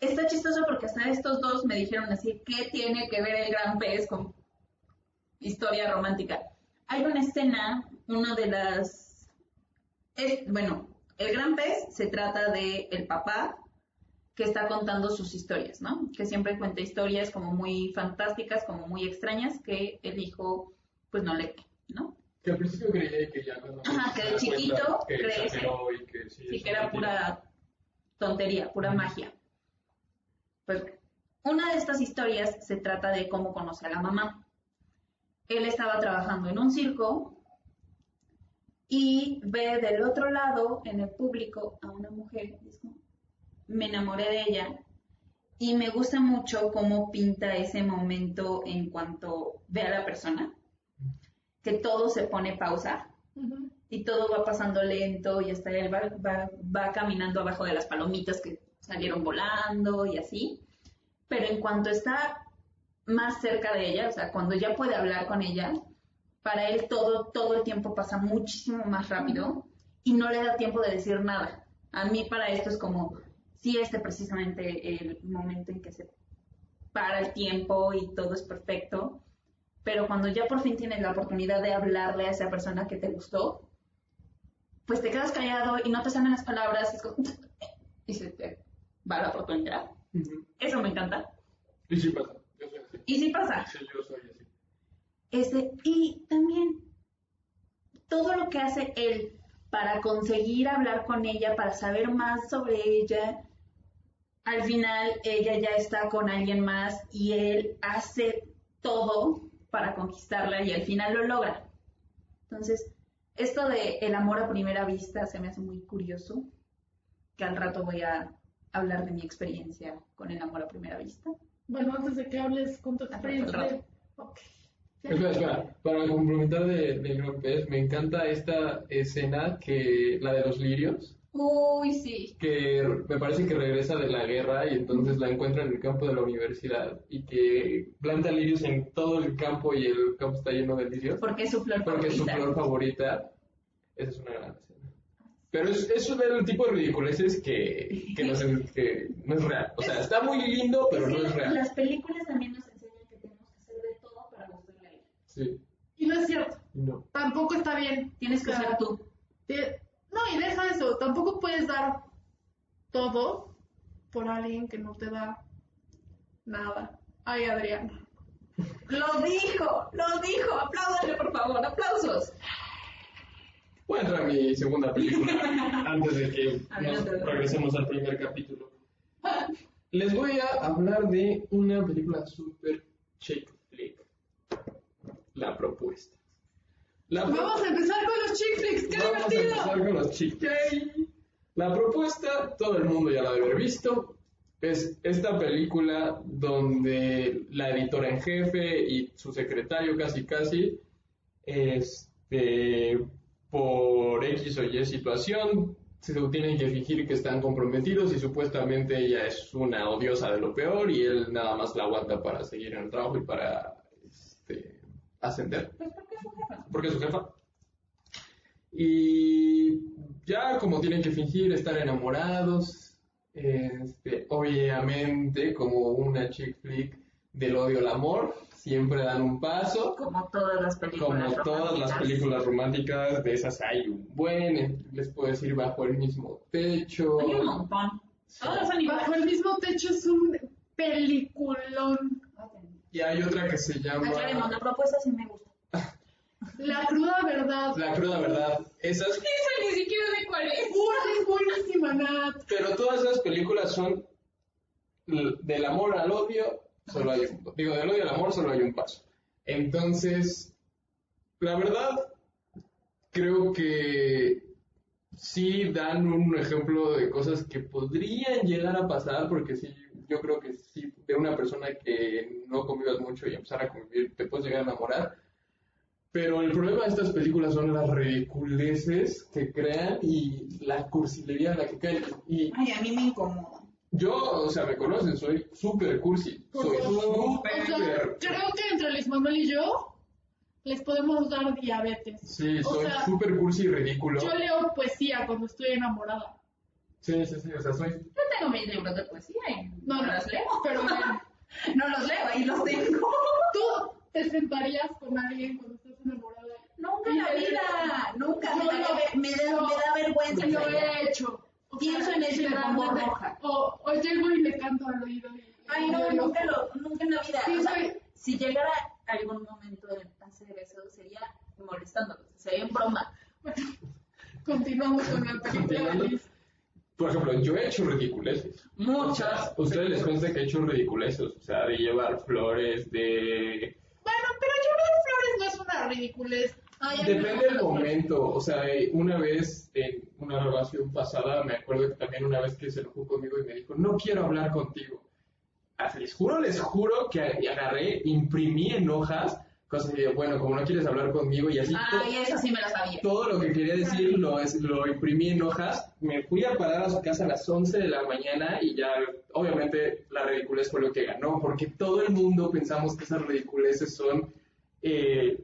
Está chistoso porque hasta estos dos me dijeron así, ¿qué tiene que ver el gran pez con historia romántica? Hay una escena, una de las... es- bueno, el gran pez se trata de el papá que está contando sus historias, ¿no? Que siempre cuenta historias como muy fantásticas, como muy extrañas, que el hijo pues no le, ¿no? Que al principio creía que ya cuando Ajá, que de chiquito cuenta que sí, que era pura tontería, pura magia. Pues una de estas historias se trata de cómo conoce a la mamá. Él estaba trabajando en un circo y ve del otro lado, en el público, a una mujer. me enamoré de ella y me gusta mucho cómo pinta ese momento en cuanto ve a la persona, que todo se pone pausa y todo va pasando lento y hasta él va, va, va caminando abajo de las palomitas que salieron volando y así. Pero en cuanto está más cerca de ella, o sea, cuando ya puede hablar con ella, para él todo, todo el tiempo pasa muchísimo más rápido y no le da tiempo de decir nada. A mí para esto es como, sí, este precisamente el momento en que se para el tiempo y todo es perfecto, pero cuando ya por fin tienes la oportunidad de hablarle a esa persona que te gustó, pues te quedas callado y no te salen las palabras [laughs] y, se te va la. Eso me encanta. Y sí pasa, yo soy así. Y sí pasa. Sí, yo soy así. Este, y también todo lo que hace él para conseguir hablar con ella, para saber más sobre ella, al final ella ya está con alguien más y él hace todo para conquistarla y al final lo logra. Entonces, esto de el amor a primera vista se me hace muy curioso, que al rato voy a hablar de mi experiencia con el amor a primera vista. Bueno, antes de que hables con tu experiencia. rato. Ok. [laughs] Espera, espera, para complementar de, de Gran Pez, me encanta esta escena que, la de los lirios, Uy, sí. que me parece que regresa de la guerra y entonces la encuentra en el campo de la universidad y que planta lirios en todo el campo y el campo está lleno de lirios Porque es su flor porque es su favorita. flor favorita. Esa es una gran escena. Pero es, es el tipo de ridiculeces que, que, no, es, que no es real. O sea, está muy lindo, pero Es no es real. Las películas también nos enseñan que tenemos que hacer de todo para gustarle a ella. Sí, Y no es cierto. no. Tampoco está bien. Tienes que O sea, ser tú. te- No, y deja eso. Tampoco puedes dar todo por alguien que no te da nada. Ay, Adriana. Lo dijo, lo dijo. Apláudanle, por favor, aplausos. Voy a entrar a mi segunda película [laughs] antes de que nos regresemos al primer capítulo. Les voy a hablar de una película super chick flick. La propuesta. La pro- Vamos a empezar con los chick flicks. ¡Qué Vamos a empezar con los chick flicks. La propuesta, todo el mundo ya la debe haber visto, es esta película donde la editora en jefe y su secretario casi casi, este, por X o Y situación, se tienen que fingir que están comprometidos y supuestamente ella es una odiosa de lo peor y él nada más la aguanta para seguir en el trabajo y para este, ascender Pues porque es su jefa. porque es su jefa. Y ya como tienen que fingir estar enamorados, este, obviamente como una chick flick del odio al amor, siempre dan un paso. Como todas las películas. Como todas las románticas. películas románticas, de esas hay un buen, les puedo decir bajo el mismo techo. Hay un montón. Todas son Bajo iguales. el mismo techo es un peliculón. Y hay otra que se llama Aclaremos, la propuesta sí me gusta. La cruda verdad. La cruda verdad. Esas [laughs] Esa ni siquiera de cuál es. Uy, es buenísima, Nat. Pero todas esas películas son del amor al odio, solo hay un, digo, del odio al amor solo hay un paso. Entonces, la verdad, creo que sí dan un ejemplo de cosas que podrían llegar a pasar, porque sí, yo creo que sí, de una persona que no convivas mucho y empezar a convivir, te puedes llegar a enamorar. Pero el problema de estas películas son las ridiculeces que crean y la cursilería en la que caen. Y Ay, a mí me incomoda. Yo, o sea, me conocen, soy súper cursi. Soy O sea, súper. creo que entre Luis Manuel y yo les podemos dar diabetes. Sí, o soy súper cursi y ridículo. Yo leo poesía cuando estoy enamorada. Sí, sí, sí, o sea, soy. Yo tengo mis libros de poesía y No, no, no, los leo. pero. [laughs] No los leo, ahí los tengo. ¿Tú te sentarías con alguien cuando estás enamorada? Nunca en la vida, nunca. Me Yo da, lo- me da, me da vergüenza. Lo hacerlo. he hecho. O Pienso en eso y me pongo literalmente, roja. O, o llego y le canto al oído. y- Ay, no, nunca, lo, nunca en la vida. Sí, O sea, soy- si llegara algún momento de hacer eso, sería molestándolos, sería en broma. Continuamos con la película. Por ejemplo, yo he hecho ridiculeces. O sea, Muchas. ustedes les cuenta que he hecho ridiculeces, o sea, de llevar flores, de... Bueno, pero llevar flores no es una ridiculez. Depende del momento, o sea, eh, una vez en una relación pasada, me acuerdo que también una vez que se enojó conmigo y me dijo, no quiero hablar contigo. Ah, Les juro, les juro que agarré, imprimí en hojas, cosas y bueno, como no quieres hablar conmigo y así, to- Ay, eso sí me lo sabía. todo lo que quería decir lo, es- lo imprimí en hojas, me fui a parar a su casa a las 11 de la mañana y ya, obviamente, la ridiculez fue lo que ganó, porque todo el mundo pensamos que esas ridiculeces son eh,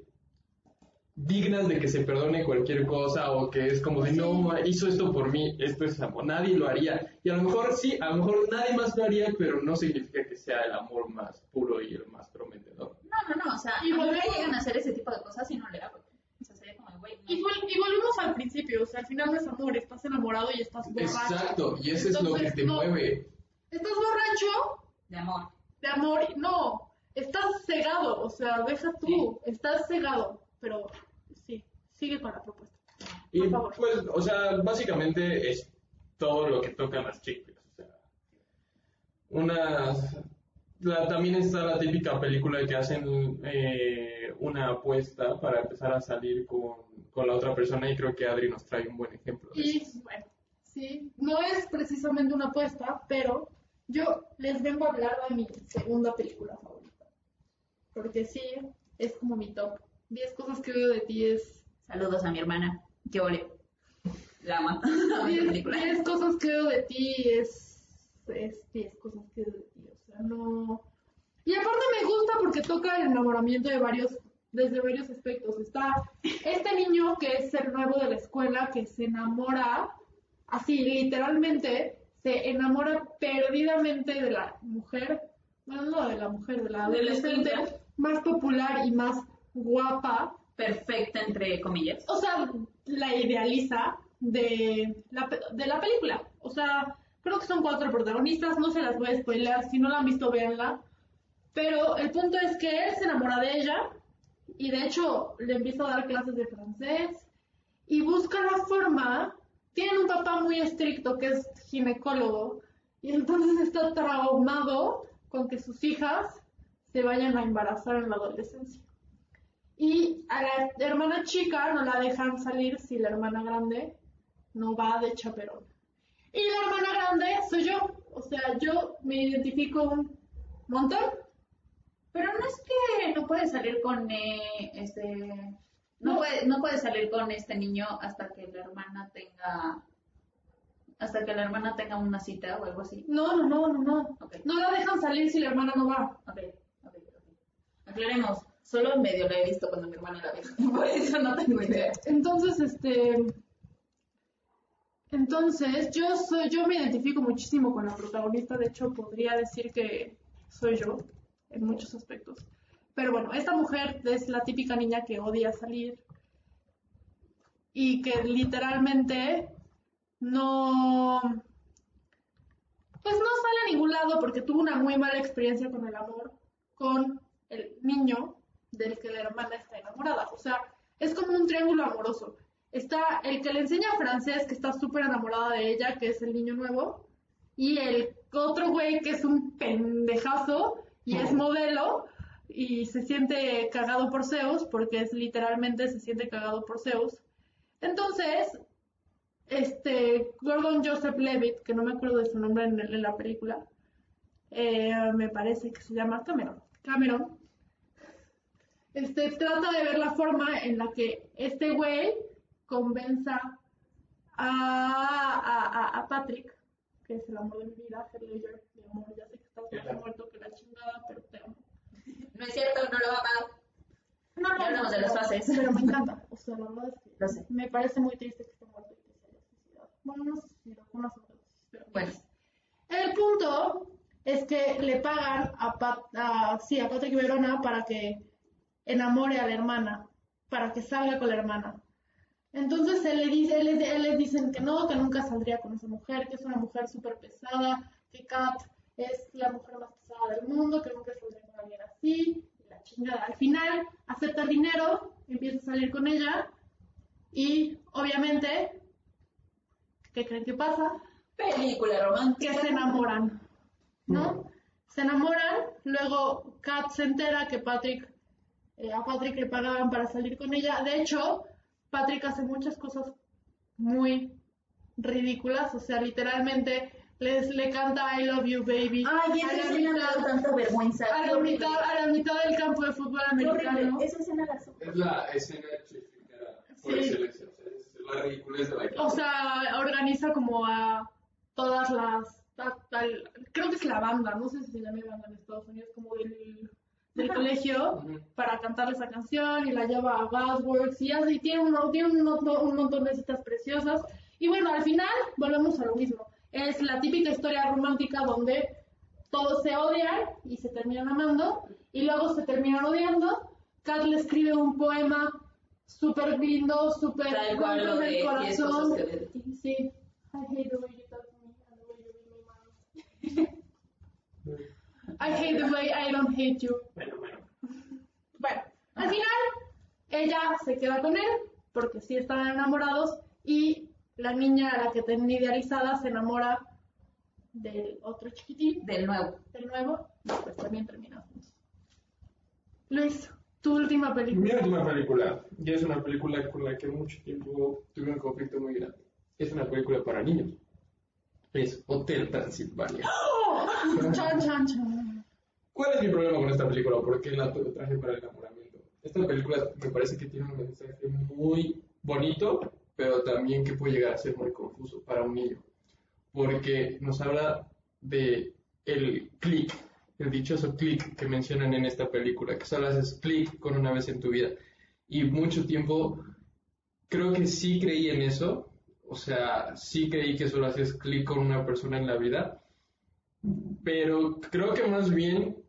dignas de que se perdone cualquier cosa o que es como de, no, hizo esto por mí, esto es amor, nadie lo haría. Y a lo mejor sí, a lo mejor nadie más lo haría, pero no significa que sea el amor más puro y el más prometedor. No, no, no, o sea, Y volvemos- llegan a hacer ese tipo de cosas y no le hago. O sea, sería como, güey, no. Y, vol- y volvemos al principio, o sea, al final no es amor, estás enamorado y estás borracho. Exacto, y eso es lo que te no. mueve. Estás borracho de amor. de amor, no, estás cegado, o sea, deja tú, estás cegado, pero sí, sigue con la propuesta. Y Por favor. pues, o sea, básicamente es todo lo que tocan las chicas. O sea, una, la- también está la típica película de que hacen eh, una apuesta para empezar a salir con, con la otra persona y creo que Adri nos trae un buen ejemplo. de Y eso. bueno, sí, no es precisamente una apuesta, pero yo les vengo a hablar de mi segunda película favorita. Porque sí, es como mi top. 10 cosas que veo de ti es... Saludos a mi hermana. Que ole. La amo. [laughs] La 10 película. cosas que veo de ti es... Es 10 cosas que veo de ti, o sea, no... Y aparte me gusta porque toca el enamoramiento de varios, desde varios aspectos. Está este niño que es el nuevo de la escuela, que se enamora, así literalmente, se enamora perdidamente de la mujer, bueno, no de la mujer, de la De la adolescente escuela. más popular y más guapa. Perfecta, entre comillas. O sea, la idealiza de la, de la película. O sea, creo que son cuatro protagonistas, no se las voy a spoiler, si no la han visto, véanla. Pero el punto es que él se enamora de ella y de hecho le empieza a dar clases de francés y busca la forma. Tienen un papá muy estricto que es ginecólogo y entonces está traumado con que sus hijas se vayan a embarazar en la adolescencia. Y a la hermana chica no la dejan salir si la hermana grande no va de chaperón. Y la hermana grande soy yo. O sea, yo me identifico un montón. Pero no es que no puede salir con eh, este. No, No. puede, no puede salir con este niño hasta que la hermana tenga. Hasta que la hermana tenga una cita o algo así. No, no, no, no, no. Ok. No la dejan salir si la hermana no va. Ok, ok, ok. Aclaremos. Solo medio la he visto cuando mi hermana la ve. [laughs] Por eso no tengo idea. Entonces, este. Entonces, yo soy, yo me identifico muchísimo con la protagonista. De hecho, podría decir que soy yo en muchos aspectos. Pero bueno, esta mujer es la típica niña que odia salir y que literalmente no. Pues no sale a ningún lado porque tuvo una muy mala experiencia con el amor, con el niño del que la hermana está enamorada. O sea, es como un triángulo amoroso. Está el que le enseña francés, que está súper enamorada de ella, que es el niño nuevo, y el otro güey que es un pendejazo y es modelo y se siente cagado por Zeus, porque es literalmente se siente cagado por Zeus. Entonces, este Gordon Joseph Levitt, que no me acuerdo de su nombre en, en la película, eh, me parece que se llama Cameron. Cameron este, trata de ver la forma en la que este güey convenza a, a, a- a Patrick, que es el amor de mi vida, Heath Ledger, mi amor, ya sé que estás más muerto que la chingada, pero te amo. No es cierto, no lo va a amar. No, Ya hablamos de las pero- fases. Pero me encanta, o sea, la verdad es que Lo sé. me parece muy triste que esté muerto y que se haya suicidado. Bueno, no sé si con una sobredosis, pero Bueno, el punto es que le pagan a, Pat, a, sí, a Patrick Verona para que enamore a la hermana, para que salga con la hermana. Entonces él le dice, él, él les dicen que no, que nunca saldría con esa mujer, que es una mujer súper pesada, que Kat es la mujer más pesada del mundo, que nunca saldría con alguien así, y la chingada. Al final acepta el dinero, empieza a salir con ella y obviamente, ¿qué creen que pasa? Película romántica. que se enamoran, ¿no? Se enamoran, luego Kat se entera que Patrick, eh, a Patrick le pagaban para salir con ella. De hecho, Patrick hace muchas cosas muy ridículas, o sea, literalmente les le canta I love you baby Ay, esa la escena me mitad, da tanta vergüenza. a la mitad, a la mitad del campo de fútbol americano. Esa escena la. Es la escena chiflera por Sí. excelencia. O sea, es la ridiculez de la O sea, organiza como a todas las. a- al- creo que es la banda, no sé si se llama banda en Estados Unidos, como del, del [laughs] colegio, para cantarle esa canción y la lleva a Buzzwords y así. Tiene, un, tiene un, montón- un montón de citas preciosas. Y bueno, al final volvemos a lo mismo. Es la típica historia romántica donde todos se odian y se terminan amando y luego se terminan odiando. Kat le escribe un poema súper lindo, súper con el de 10 corazón. Sí. I hate the way you talk to me and the way you read my mind. I hate the way I don't hate you. Bueno, bueno. Bueno, al final ella se queda con él porque sí estaban enamorados y la niña a la que tenía idealizada se enamora del otro chiquitín, Del nuevo. del nuevo, y pues también terminamos. Luis, tu última Mi película. última película, y es una película con la que mucho tiempo tuve un conflicto muy grande. Es una película para niños. Es Hotel Transilvania. ¡Oh! Chan, chan, chan. ¿Cuál es mi problema con esta película? ¿Por qué la traje para el enamoramiento? Esta película me parece que tiene un mensaje muy bonito, pero también que puede llegar a ser muy confuso para un niño. Porque nos habla de el click, el dichoso click que mencionan en esta película, que solo haces click con una vez en tu vida. Y mucho tiempo creo que sí creí en eso, o sea, sí creí que solo haces clic con una persona en la vida, pero creo que más bien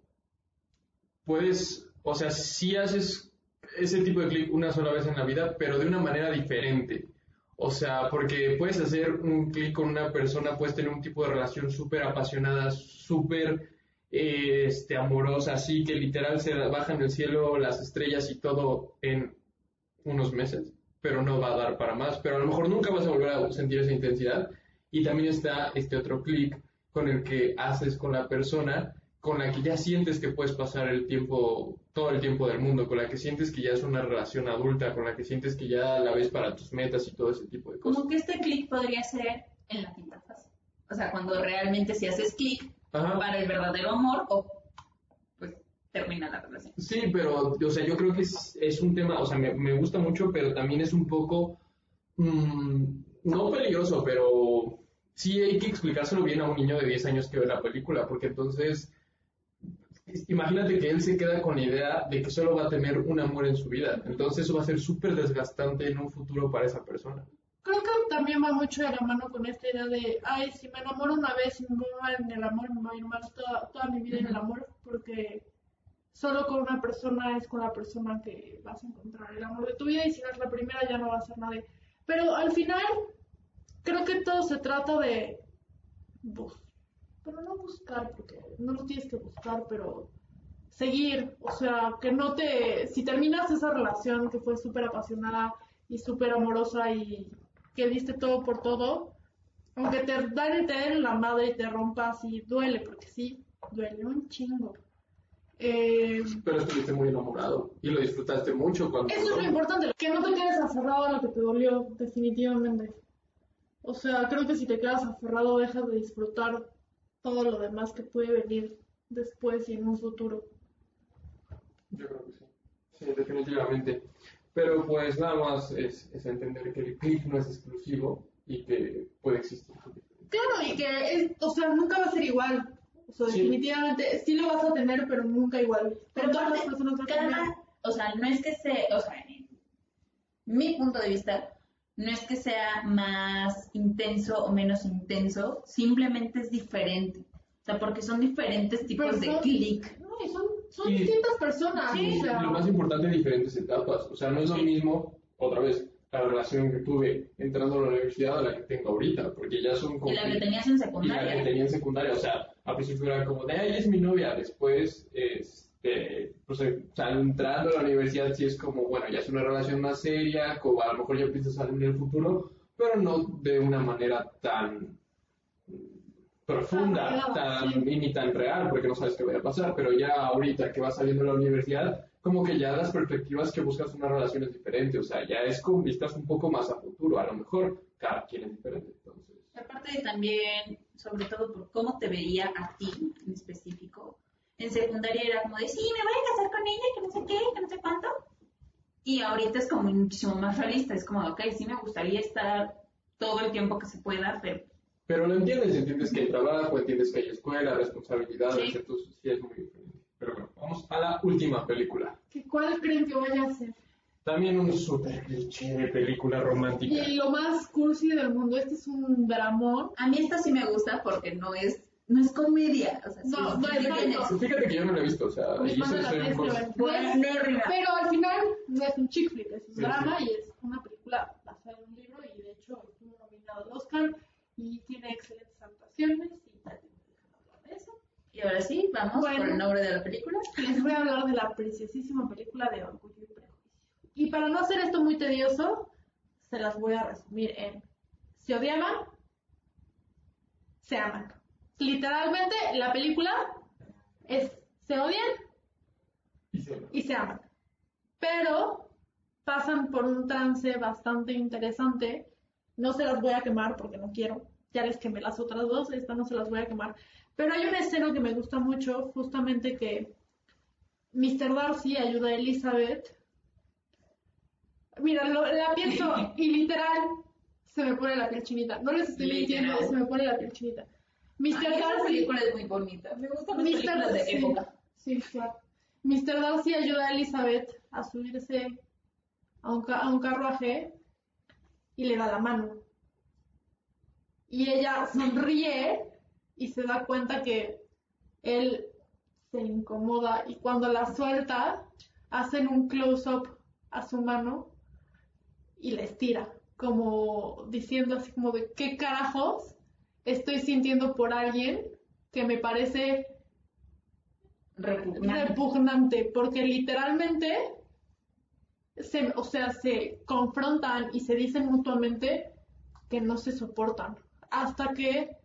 puedes, o sea, sí haces ese tipo de clic una sola vez en la vida, pero de una manera diferente. O sea, porque puedes hacer un clic con una persona, puedes tener un tipo de relación súper apasionada, súper eh, este, amorosa, así que literal se bajan del cielo las estrellas y todo en unos meses, pero no va a dar para más, pero a lo mejor nunca vas a volver a sentir esa intensidad. Y también está este otro clic con el que haces con la persona con la que ya sientes que puedes pasar el tiempo, todo el tiempo del mundo, con la que sientes que ya es una relación adulta, con la que sientes que ya la ves para tus metas y todo ese tipo de cosas. Como que este clic podría ser en la quinta fase. O sea, cuando realmente si haces clic para el verdadero amor o pues termina la relación. Sí, pero, o sea, yo creo que es, es un tema, o sea, me, me gusta mucho, pero también es un poco, mm, no peligroso, pero sí hay que explicárselo bien a un niño de 10 años que ve la película, porque entonces, es- imagínate que él se queda con la idea de que solo va a tener un amor en su vida, entonces eso va a ser súper desgastante en un futuro para esa persona. Creo que también va mucho de la mano con esta idea de, ay, si me enamoro una vez y me voy mal en el amor, me va a ir mal toda, toda mi vida en el amor, porque solo con una persona es con la persona que vas a encontrar el amor de tu vida y si no es la primera ya no va a ser nadie. Pero al final, creo que todo se trata de bus pero no buscar, porque no lo tienes que buscar, pero seguir, o sea, que no te, si terminas esa relación que fue súper apasionada y súper amorosa y que diste todo por todo, aunque te dan te den la madre y te rompas y duele, porque sí, duele un chingo. Eh, Pero estuviste muy enamorado y lo disfrutaste mucho cuando... eso es lo importante, que no te quedes aferrado a lo que te dolió, definitivamente. O sea, creo que si te quedas aferrado dejas de disfrutar todo lo demás que puede venir después y en un futuro. Yo creo que sí. Sí, definitivamente. Pero pues nada más es, es entender que el click no es exclusivo y que puede existir. Claro, y que, es, o sea, nunca va a ser igual. O sea, Sí. definitivamente sí lo vas a tener, pero nunca igual. Pero todas las personas o sea, no es que se, o sea, en mi punto de vista, no es que sea más intenso o menos intenso, simplemente es diferente. O sea, porque son diferentes tipos de clic. No, son, son Y- distintas personas. O sea, lo más importante, diferentes etapas. O sea, no es lo mismo, otra vez, la relación que tuve entrando a la universidad a la que tengo ahorita, porque ya son como... Y la que tenías en y la que secundaria. tenía en secundaria, o sea, al principio era como, de ahí es mi novia, después, este, pues, eh, o sea, entrando a la universidad sí es como, bueno, ya es una relación más seria, como a lo mejor ya piensas salir en el futuro, pero no de una manera tan, profunda tan, y ni tan real, porque no sabes qué va a pasar, pero ya ahorita que vas saliendo de la universidad, como que ya las perspectivas que buscas una relación es diferente, o sea, ya es con vistas un poco más a futuro, a lo mejor cada quien es diferente, entonces. Aparte también, sobre todo por cómo te veía a ti en específico, en secundaria era como de, sí, me voy a casar con ella, que no sé qué, que no sé cuánto. Y ahorita es como muchísimo más realista, es como, ok, sí me gustaría estar todo el tiempo que se pueda, pero... Pero lo entiendes, entiendes que hay trabajo, entiendes que hay escuela, responsabilidades, Sí. entonces sí es muy diferente. Pero bueno, vamos a la última película. ¿Qué- ¿Cuál creen que vaya a ser? También un súper cliché de película romántica. Y lo más cursi del mundo, este es un dramón. A mí esta sí me gusta porque no es, no es comedia, o sea, No, sí no es comedia. Fíjate que yo no lo he visto, o sea, Mis y fans eso de la soy un. Pero al final no es un chick flick, es un Sí, drama y es una película basada en un libro y de hecho estuvo nominado al Oscar y tiene excelentes actuaciones y hablar de eso. Y ahora sí, vamos Bueno. por el nombre de la película. Les voy a hablar de la preciosísima película de Orgullo y Prejuicio. Y para no hacer esto muy tedioso, se las voy a resumir en se odiaban, se aman. Literalmente la película es se odian y se- y se aman. Pero pasan por un trance bastante interesante. No se las voy a quemar porque no quiero. Ya les quemé las otras dos, esta no se las voy a quemar. Pero hay una escena que me gusta mucho, justamente que Mr. Darcy ayuda a Elizabeth. Mira, lo- la pienso [laughs] y literal se me pone la piel chinita. No les estoy mintiendo, Literal. se me pone la piel chinita. Mr. Darcy película es muy bonita. Me gustan las películas de sí, época. Sí, claro. Mr. Darcy ayuda a Elizabeth a subirse a un, ca- a un carruaje y le da la mano. Y ella sonríe y se da cuenta que él se incomoda y cuando la suelta hacen un close-up a su mano y la estira, como diciendo así como de qué carajos estoy sintiendo por alguien que me parece Repugnante. repugnante, porque literalmente, se, o sea, se confrontan y se dicen mutuamente que no se soportan. Hasta que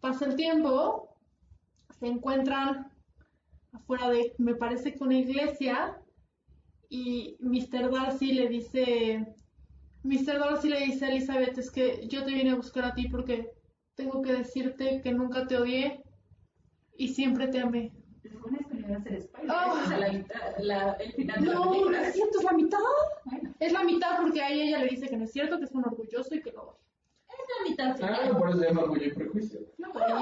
pasa el tiempo, se encuentran afuera de, me parece que una iglesia, y Mr. Darcy le dice, Mr. Darcy le dice a Elizabeth, es que yo te vine a buscar a ti porque tengo que decirte que nunca te odié y siempre te amé. Te pones que a hacer spoiler. Ah. Esa es la mitad- la- el final de la No, no es cierto, es la mitad. Bueno, Es la mitad porque ahí ella le dice que no es cierto, que es un orgulloso y que lo odia. es la mitad Ah, final. por eso se llama Orgullo y Prejuicio.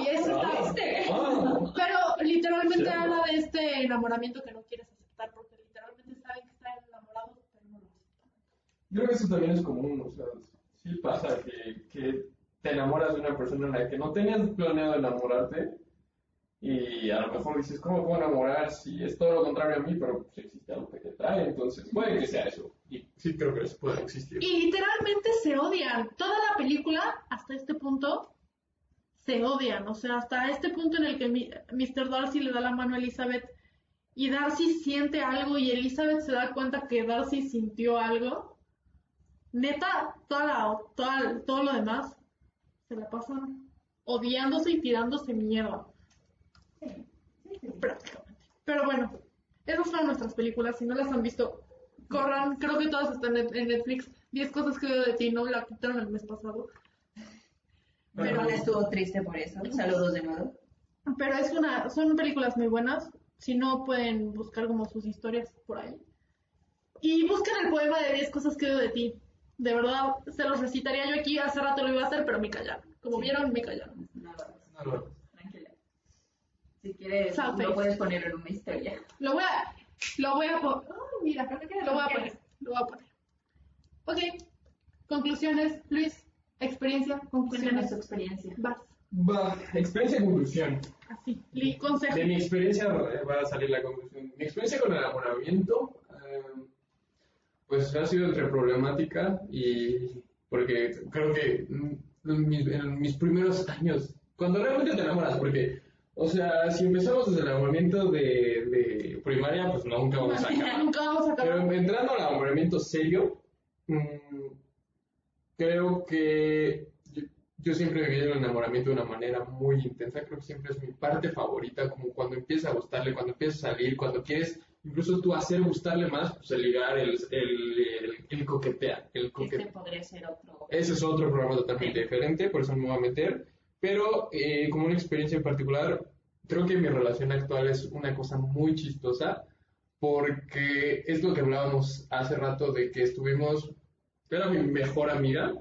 Y eso está- Este. Ah. Pero literalmente Sí. habla de este enamoramiento que no quieres aceptar porque literalmente saben que están enamorados, pero no lo aceptan. Yo creo que eso también es común, o sea, sí pasa que, que te enamoras de una persona en la que no tenías planeado enamorarte y a lo mejor dices, ¿cómo puedo enamorar si es todo lo contrario a mí, pero pues, existe algo que te trae? Entonces, puede que sea eso. Y sí creo que eso puede existir. Y literalmente se odian. Toda la película, hasta este punto, se odian. O sea, hasta este punto en el que mi- Mr. Darcy le da la mano a Elizabeth y Darcy siente algo y Elizabeth se da cuenta que Darcy sintió algo. Neta, toda la- toda- todo lo demás se la pasan odiándose y tirándose mierda. Prácticamente. Pero bueno, esas son nuestras películas. Si no las han visto, corran. Creo que todas están en Netflix. 10 cosas que veo de ti, no la quitaron el mes pasado. Pero no estuvo triste por eso. Saludos de nuevo. Pero es una, son películas muy buenas. Si no, pueden buscar como sus historias por ahí. Y busquen el poema de 10 cosas que veo de ti. De verdad, se los recitaría yo aquí. Hace rato lo iba a hacer, pero me callaron. Como Sí. vieron, me callaron. No. No. Tranquila. Si quieres, Safe. lo puedes poner en una historia. Lo voy a, lo voy a poner. mira, lo voy a poner. Lo voy a poner. Ok. Conclusiones, Luis. Experiencia, conclusiones. tu experiencia. Vas. Va, experiencia y conclusión. Así. Consejo. De mi experiencia va a salir la conclusión. Mi experiencia con el enamoramiento, eh, pues ha sido entre problemática y porque creo que mm, en mis, en mis primeros años, cuando realmente te enamoras, porque, o sea, si empezamos desde el enamoramiento de, de primaria, pues nunca vamos a acabar. Nunca vamos a acabar. Pero entrando al enamoramiento serio, mm, creo que yo, siempre he vivido el enamoramiento de una manera muy intensa, creo que siempre es mi parte favorita, como cuando empieza a gustarle, cuando empieza a salir, cuando quieres incluso tú hacer gustarle más, pues el ligar, el, el, el, el coquetear. El Este podría ser otro. Ese es otro programa totalmente diferente, por eso no me voy a meter, pero eh, como una experiencia en particular, creo que mi relación actual es una cosa muy chistosa, porque es lo que hablábamos hace rato de que estuvimos, era mi mejor amiga,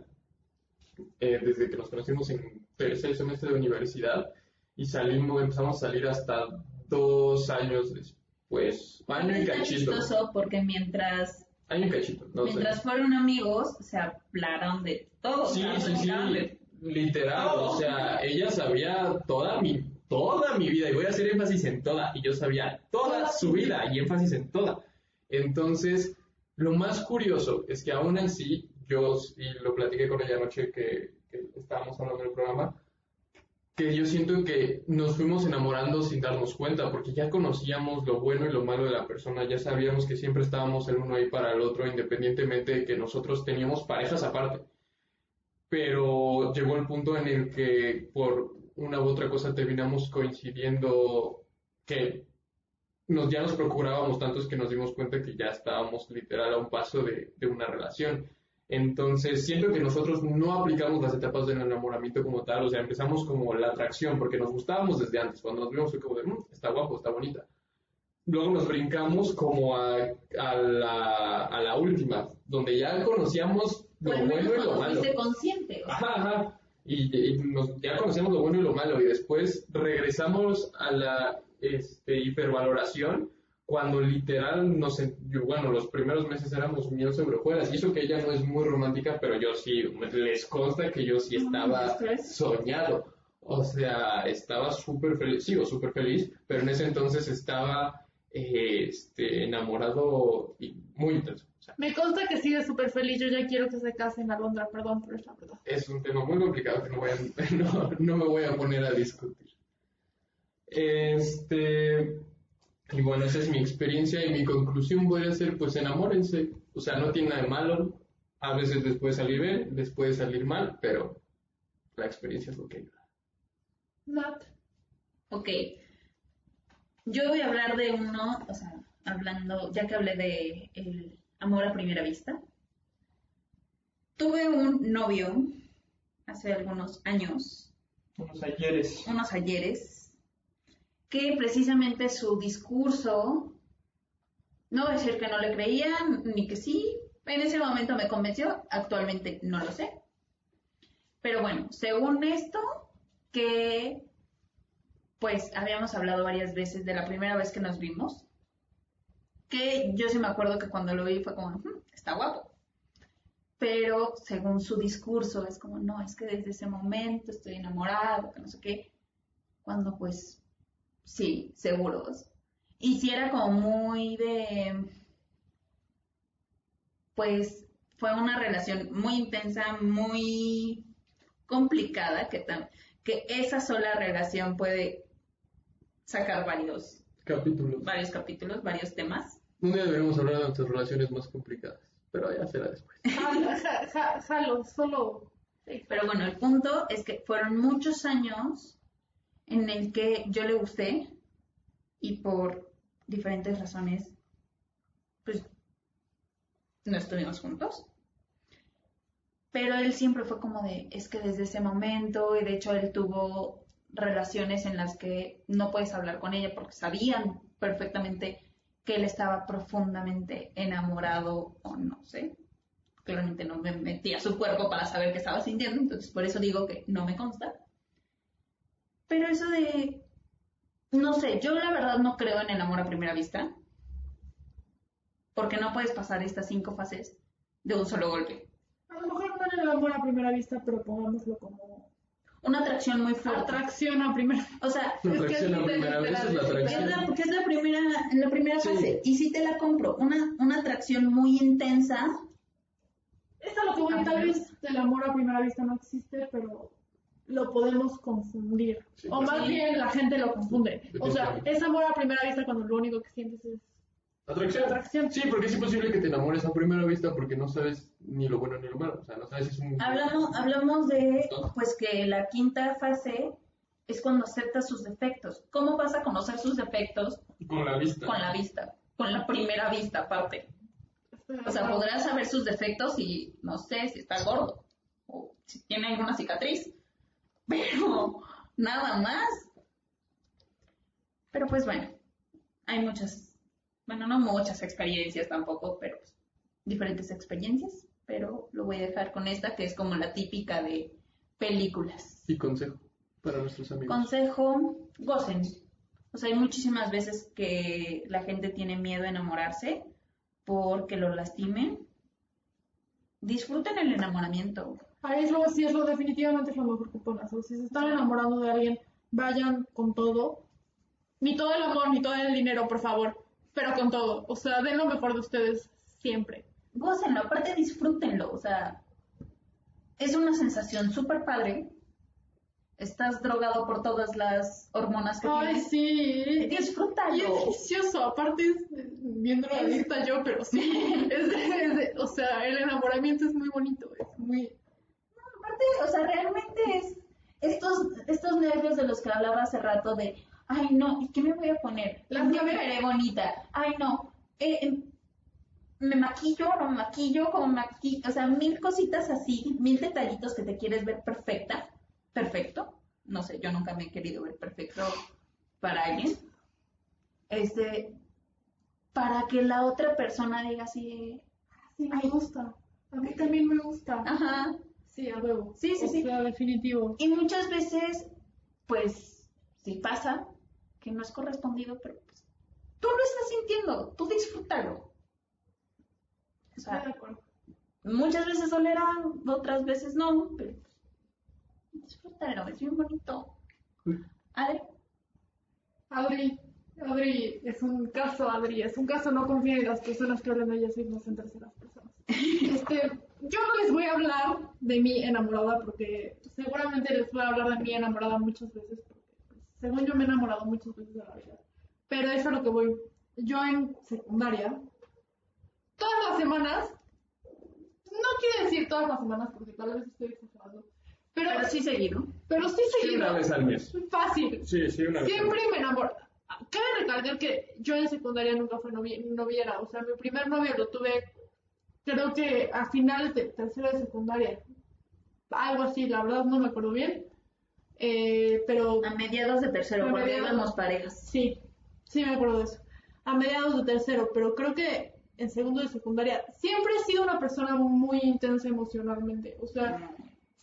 eh, desde que nos conocimos en tercer semestre de universidad y salimos, empezamos a salir hasta dos años después, año y cachito. chistoso porque mientras año y cachito, no mientras sé. fueron amigos se hablaron de todo. Sí, sí, sí, de literal, o sea, ella sabía toda mi toda mi vida y voy a hacer énfasis en toda y yo sabía toda su vida y énfasis en toda. Entonces, lo más curioso es que aún así yo, y lo platiqué con ella anoche que, que estábamos hablando del programa, que yo siento que nos fuimos enamorando sin darnos cuenta, porque ya conocíamos lo bueno y lo malo de la persona, ya sabíamos que siempre estábamos el uno ahí para el otro, independientemente de que nosotros teníamos parejas aparte. Pero llegó el punto en el que por una u otra cosa terminamos coincidiendo que nos, ya nos procurábamos tantos que nos dimos cuenta que ya estábamos literal a un paso de, de una relación. Entonces, siento que nosotros no aplicamos las etapas del enamoramiento como tal, o sea, empezamos como la atracción, porque nos gustábamos desde antes, cuando nos vimos fue como de, "Mm, está guapo, está bonita. Luego nos brincamos como a, a, la, a la última, donde ya conocíamos lo bueno y lo malo. consciente. o sea, Ajá, ajá. Y, y nos- ya conocemos lo bueno y lo malo, y después regresamos a la este, hipervaloración cuando literal nos, yo, bueno, los primeros meses éramos miel sobre hojuelas, y eso que ella no es muy romántica, pero yo sí, les consta que yo sí estaba soñado, o sea, estaba súper feliz, sigo súper feliz, pero en ese entonces estaba eh, este, enamorado y muy intenso, o sea, Me consta que sigue súper feliz. Yo ya quiero que se casen, Alondra, perdón, pero es la verdad. es un tema muy complicado que no, voy a- [laughs] no, no me voy a poner a discutir. Este, y bueno, esa es mi experiencia y mi conclusión podría ser, pues enamórense, o sea, no tiene nada de malo, a veces les puede salir bien, les puede salir mal, pero la experiencia es lo que ayuda. Nat. Ok. Yo voy a hablar de uno, o sea, hablando, ya que hablé de el amor a primera vista. Tuve un novio hace algunos años, Unos ayeres. unos ayeres, que precisamente su discurso, no voy a decir que no le creían, ni que sí, en ese momento me convenció, actualmente no lo sé. Pero bueno, según esto, que pues habíamos hablado varias veces de la primera vez que nos vimos, que yo sí me acuerdo que cuando lo vi fue como, "Mm, está guapo. Pero según su discurso es como, no, es que desde ese momento estoy enamorado, que no sé qué, cuando pues sí, seguros. Y sí era como muy de, pues fue una relación muy intensa, muy complicada, que, tam- que esa sola relación puede sacar varios, Capítulo. varios capítulos, varios temas. Un día deberíamos hablar de nuestras relaciones más complicadas, pero ya será después. Ja- ja- ja- Jalo, solo. Pero bueno, el punto es que fueron muchos años en el que yo le gusté y por diferentes razones, pues no estuvimos juntos. Pero él siempre fue como de, es que desde ese momento, y de hecho él tuvo relaciones en las que no puedes hablar con ella porque sabían perfectamente que él estaba profundamente enamorado o no sé. Claramente no me metí a su cuerpo para saber qué estaba sintiendo, entonces por eso digo que no me consta. Pero eso de, no sé, yo la verdad no creo en el amor a primera vista, porque no puedes pasar estas cinco fases de un solo golpe. A lo mejor no en el amor a primera vista, pero pongámoslo como Una atracción muy fuerte. atracción a primera O sea, La Es que a es primera vez es la es es primera, la primera Sí. fase. Y si te la compro, una, una atracción muy intensa, Es a lo que voy, Ajá. tal vez el amor a primera vista no existe, pero lo podemos confundir. Sí, o más sí. bien la gente lo confunde. O sea, es amor a primera vista cuando lo único que sientes es Atracción. Atracción. Sí, porque es imposible que te enamores a primera vista porque no sabes ni lo bueno ni lo malo. O sea, no sabes si es un... Hablamos, hablamos de pues que la quinta fase es cuando acepta sus defectos. ¿Cómo vas a conocer sus defectos Con la vista. con la vista? Con la primera vista aparte. O sea, podrás saber sus defectos y no sé si está gordo o si tiene alguna cicatriz, pero nada más. Pero pues bueno, hay muchas, bueno, no muchas experiencias tampoco, pero pues, diferentes experiencias, pero lo voy a dejar con esta que es como la típica de películas. Y consejo para nuestros amigos. Consejo, gocen. O sea, hay muchísimas veces que la gente tiene miedo a enamorarse porque lo lastimen. Disfruten el enamoramiento. Ahí es lo, sí, es lo, definitivamente es lo mejor que pueden hacer. Si se están enamorando de alguien, vayan con todo. Ni todo el amor, ni todo el dinero, por favor. Pero con todo. O sea, den lo mejor de ustedes siempre. Gócenlo, aparte disfrútenlo. O sea, es una sensación súper padre. Estás drogado por todas las hormonas que Ay, tienes. sí. Y es Disfrútalo. delicioso. Aparte es eh, bien drogadicta yo, pero sí. [laughs] Es de- es de- o sea, el enamoramiento es muy bonito. Es muy... Aparte, o sea, realmente es estos, estos nervios de los que hablaba hace rato de, ay no, ¿y qué me voy a poner? La ¿En qué me veré bonita? Ay no, eh, eh, me maquillo, no me maquillo, como maquillo, o sea, mil cositas así, mil detallitos que te quieres ver perfecta, perfecto. No sé, yo nunca me he querido ver perfecto para alguien. Este, para que la otra persona diga así, Sí, me gusta. A mí también me gusta. ajá, Sí, a huevo. Sí, sí, O sí. sea, definitivo. Y muchas veces, pues, sí pasa que no es correspondido, pero pues, tú lo estás sintiendo, tú disfrútalo. O Estoy de sea, acuerdo. muchas veces dolerá, otras veces no, pero pues, disfrútalo, es bien bonito. Adri, Adri, Adri es un caso, Adri, es un caso, no confíen en las personas que hablan de ellas mismas en terceras personas. [laughs] Este, yo no les voy a hablar de mi enamorada porque seguramente les voy a hablar de mi enamorada muchas veces porque pues, según yo me he enamorado muchas veces en la vida. Pero eso es a lo que voy. Yo en secundaria, todas las semanas, no quiero decir todas las semanas porque tal vez estoy exagerando, pero, pero sí seguido. pero sí Sí, seguido. una vez al mes. Fácil. Sí, sí, una vez al Siempre mes. me enamoro. Cabe recalcar que yo en secundaria nunca fui novi- noviera. O sea, mi primer novio lo tuve, creo que a finales de tercero de secundaria. Algo así, la verdad no me acuerdo bien. Eh, pero A mediados de tercero, porque mediados. éramos parejas. sí, sí me acuerdo de eso. A mediados de tercero, pero creo que en segundo de secundaria siempre he sido una persona muy intensa emocionalmente. O sea,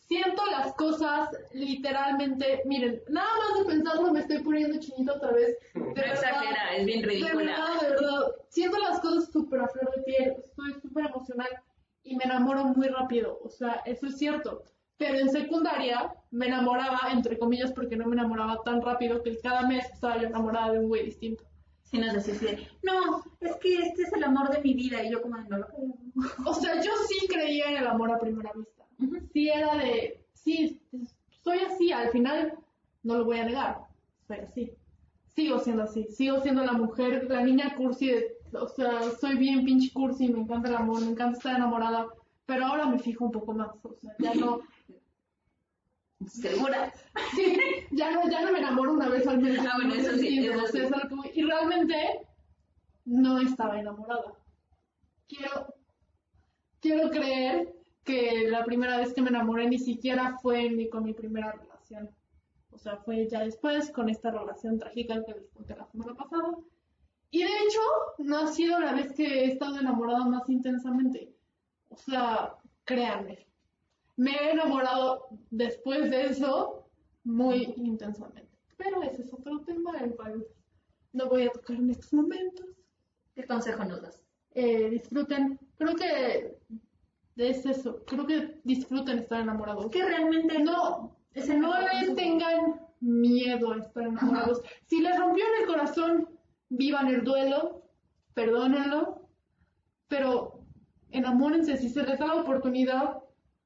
siento las cosas literalmente, miren, nada más de pensarlo me estoy poniendo chinito otra vez. De No [laughs] verdad, exagera, es bien de ridícula. verdad, de verdad. Siento las cosas súper a flor de piel, estoy súper emocional y me enamoro muy rápido. O sea, eso es cierto. Pero en secundaria me enamoraba, entre comillas, porque no me enamoraba tan rápido que cada mes estaba yo enamorada de un güey distinto. Si nos decís, de, no, es que este es el amor de mi vida, y yo como, no lo creo. O sea, yo sí creía en el amor a primera vista. Sí era de, sí, soy así, al final no lo voy a negar, soy así. Sigo siendo así, sigo siendo la mujer, la niña cursi, de- o sea, soy bien pinche cursi, me encanta el amor, me encanta estar enamorada, pero ahora me fijo un poco más, o sea, ya no, ¿Segura? sí, ya no, ya no me enamoro una vez al mes. Ah, bueno, eso sí, eso. Y realmente no estaba enamorada. Quiero, quiero creer que la primera vez que me enamoré ni siquiera fue ni con mi primera relación. O sea, fue ya después con esta relación trágica que les conté la semana pasada. Y de hecho, no ha sido la vez que he estado enamorada más intensamente. O sea, créanme. Me he enamorado después de eso muy intensamente. Pero ese es otro tema, el cual no voy a tocar en estos momentos. ¿Qué consejo nos das? Eh, disfruten. Creo que es eso. Creo que disfruten estar enamorados. Que realmente No, Es no les tengan miedo a estar enamorados. Si les rompió en el corazón, vivan el duelo, perdónenlo, pero enamórense. Si se les da la oportunidad,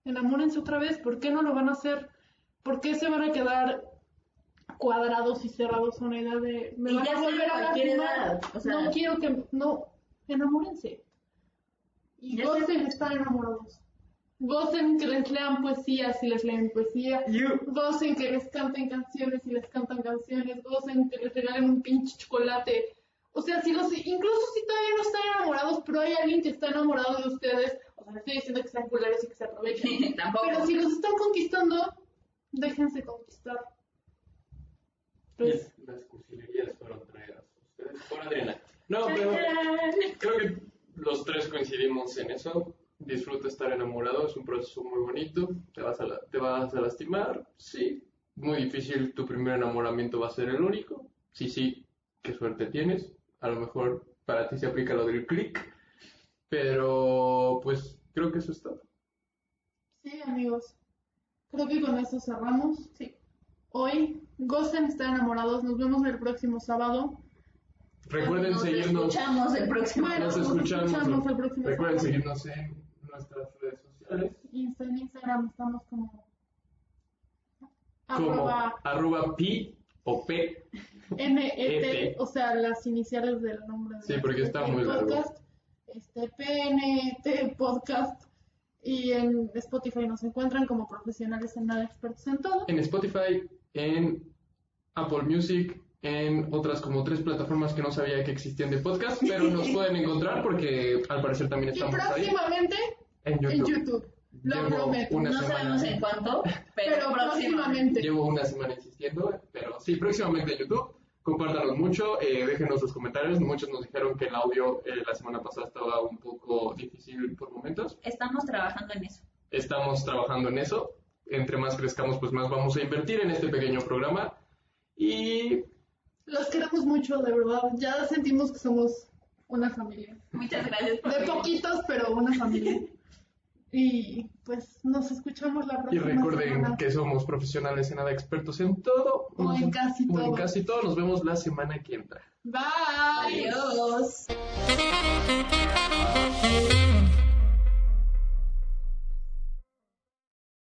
enamórense otra vez. ¿Por qué no lo van a hacer? ¿Por qué se van a quedar cuadrados y cerrados a una idea de me van a volver a lastimar? edad, o sea- no quiero que no enamórense. Y Ya gocen estar enamorados. Gocen que les lean poesía si les leen poesía. Gocen que les canten canciones si les cantan canciones. Gocen que les regalen un pinche chocolate. O sea, si los, incluso si todavía no están enamorados, pero hay alguien que está enamorado de ustedes, o sea, no estoy diciendo que sean culeros y que se aprovechen, [laughs] Tampoco. pero si los están conquistando, déjense conquistar. Pues, Las cursilerías fueron traídas a ustedes por Adriana. No, pero Tarán. creo que los tres coincidimos en eso. Disfruta estar enamorado, es un proceso muy bonito. Te vas a, la- te vas a lastimar, sí. Muy difícil, tu primer enamoramiento va a ser el único. Sí, sí, qué suerte tienes. A lo mejor para ti se aplica lo del click. Pero pues creo que eso es todo. sí, amigos. Creo que con eso cerramos. Sí. Hoy, gocen estar enamorados. Nos vemos el próximo sábado. Recuerden Nos seguirnos. escuchamos el próximo. Bueno, Nos nos escuchamos. el próximo Recuerden seguirnos en nuestras redes sociales. En Instagram estamos como Como arroba arroba pi o p. NET, ET. o sea, las iniciales del nombre Sí, del- porque está muy largo. podcast. Este, PNT Podcast. Y en Spotify nos encuentran como profesionales en nada, expertos en todo. En Spotify, en Apple Music, en otras como tres plataformas que no sabía que existían de podcast, pero nos [laughs] pueden encontrar porque al parecer también Y estamos ahí. próximamente En en YouTube. YouTube. Lo Llevo prometo. una No sabemos semana. en cuánto, [laughs] pero, Pero próximamente. próximamente. Llevo una semana insistiendo, pero sí, próximamente en YouTube. Compártanos mucho, eh, déjenos sus comentarios. Muchos nos dijeron que el audio eh, la semana pasada estaba un poco difícil por momentos. Estamos trabajando en eso. Estamos trabajando en eso. Entre más crezcamos, pues más vamos a invertir en este pequeño programa. Y Los queremos mucho, de verdad. Ya sentimos que somos una familia. Muchas gracias por De venir. poquitos, pero una familia. Y pues nos escuchamos la Y próxima recuerden semana. que somos profesionales en nada, expertos en todo. O en casi o en todo. casi todo. Nos vemos la semana que entra. Bye. Adiós. Adiós.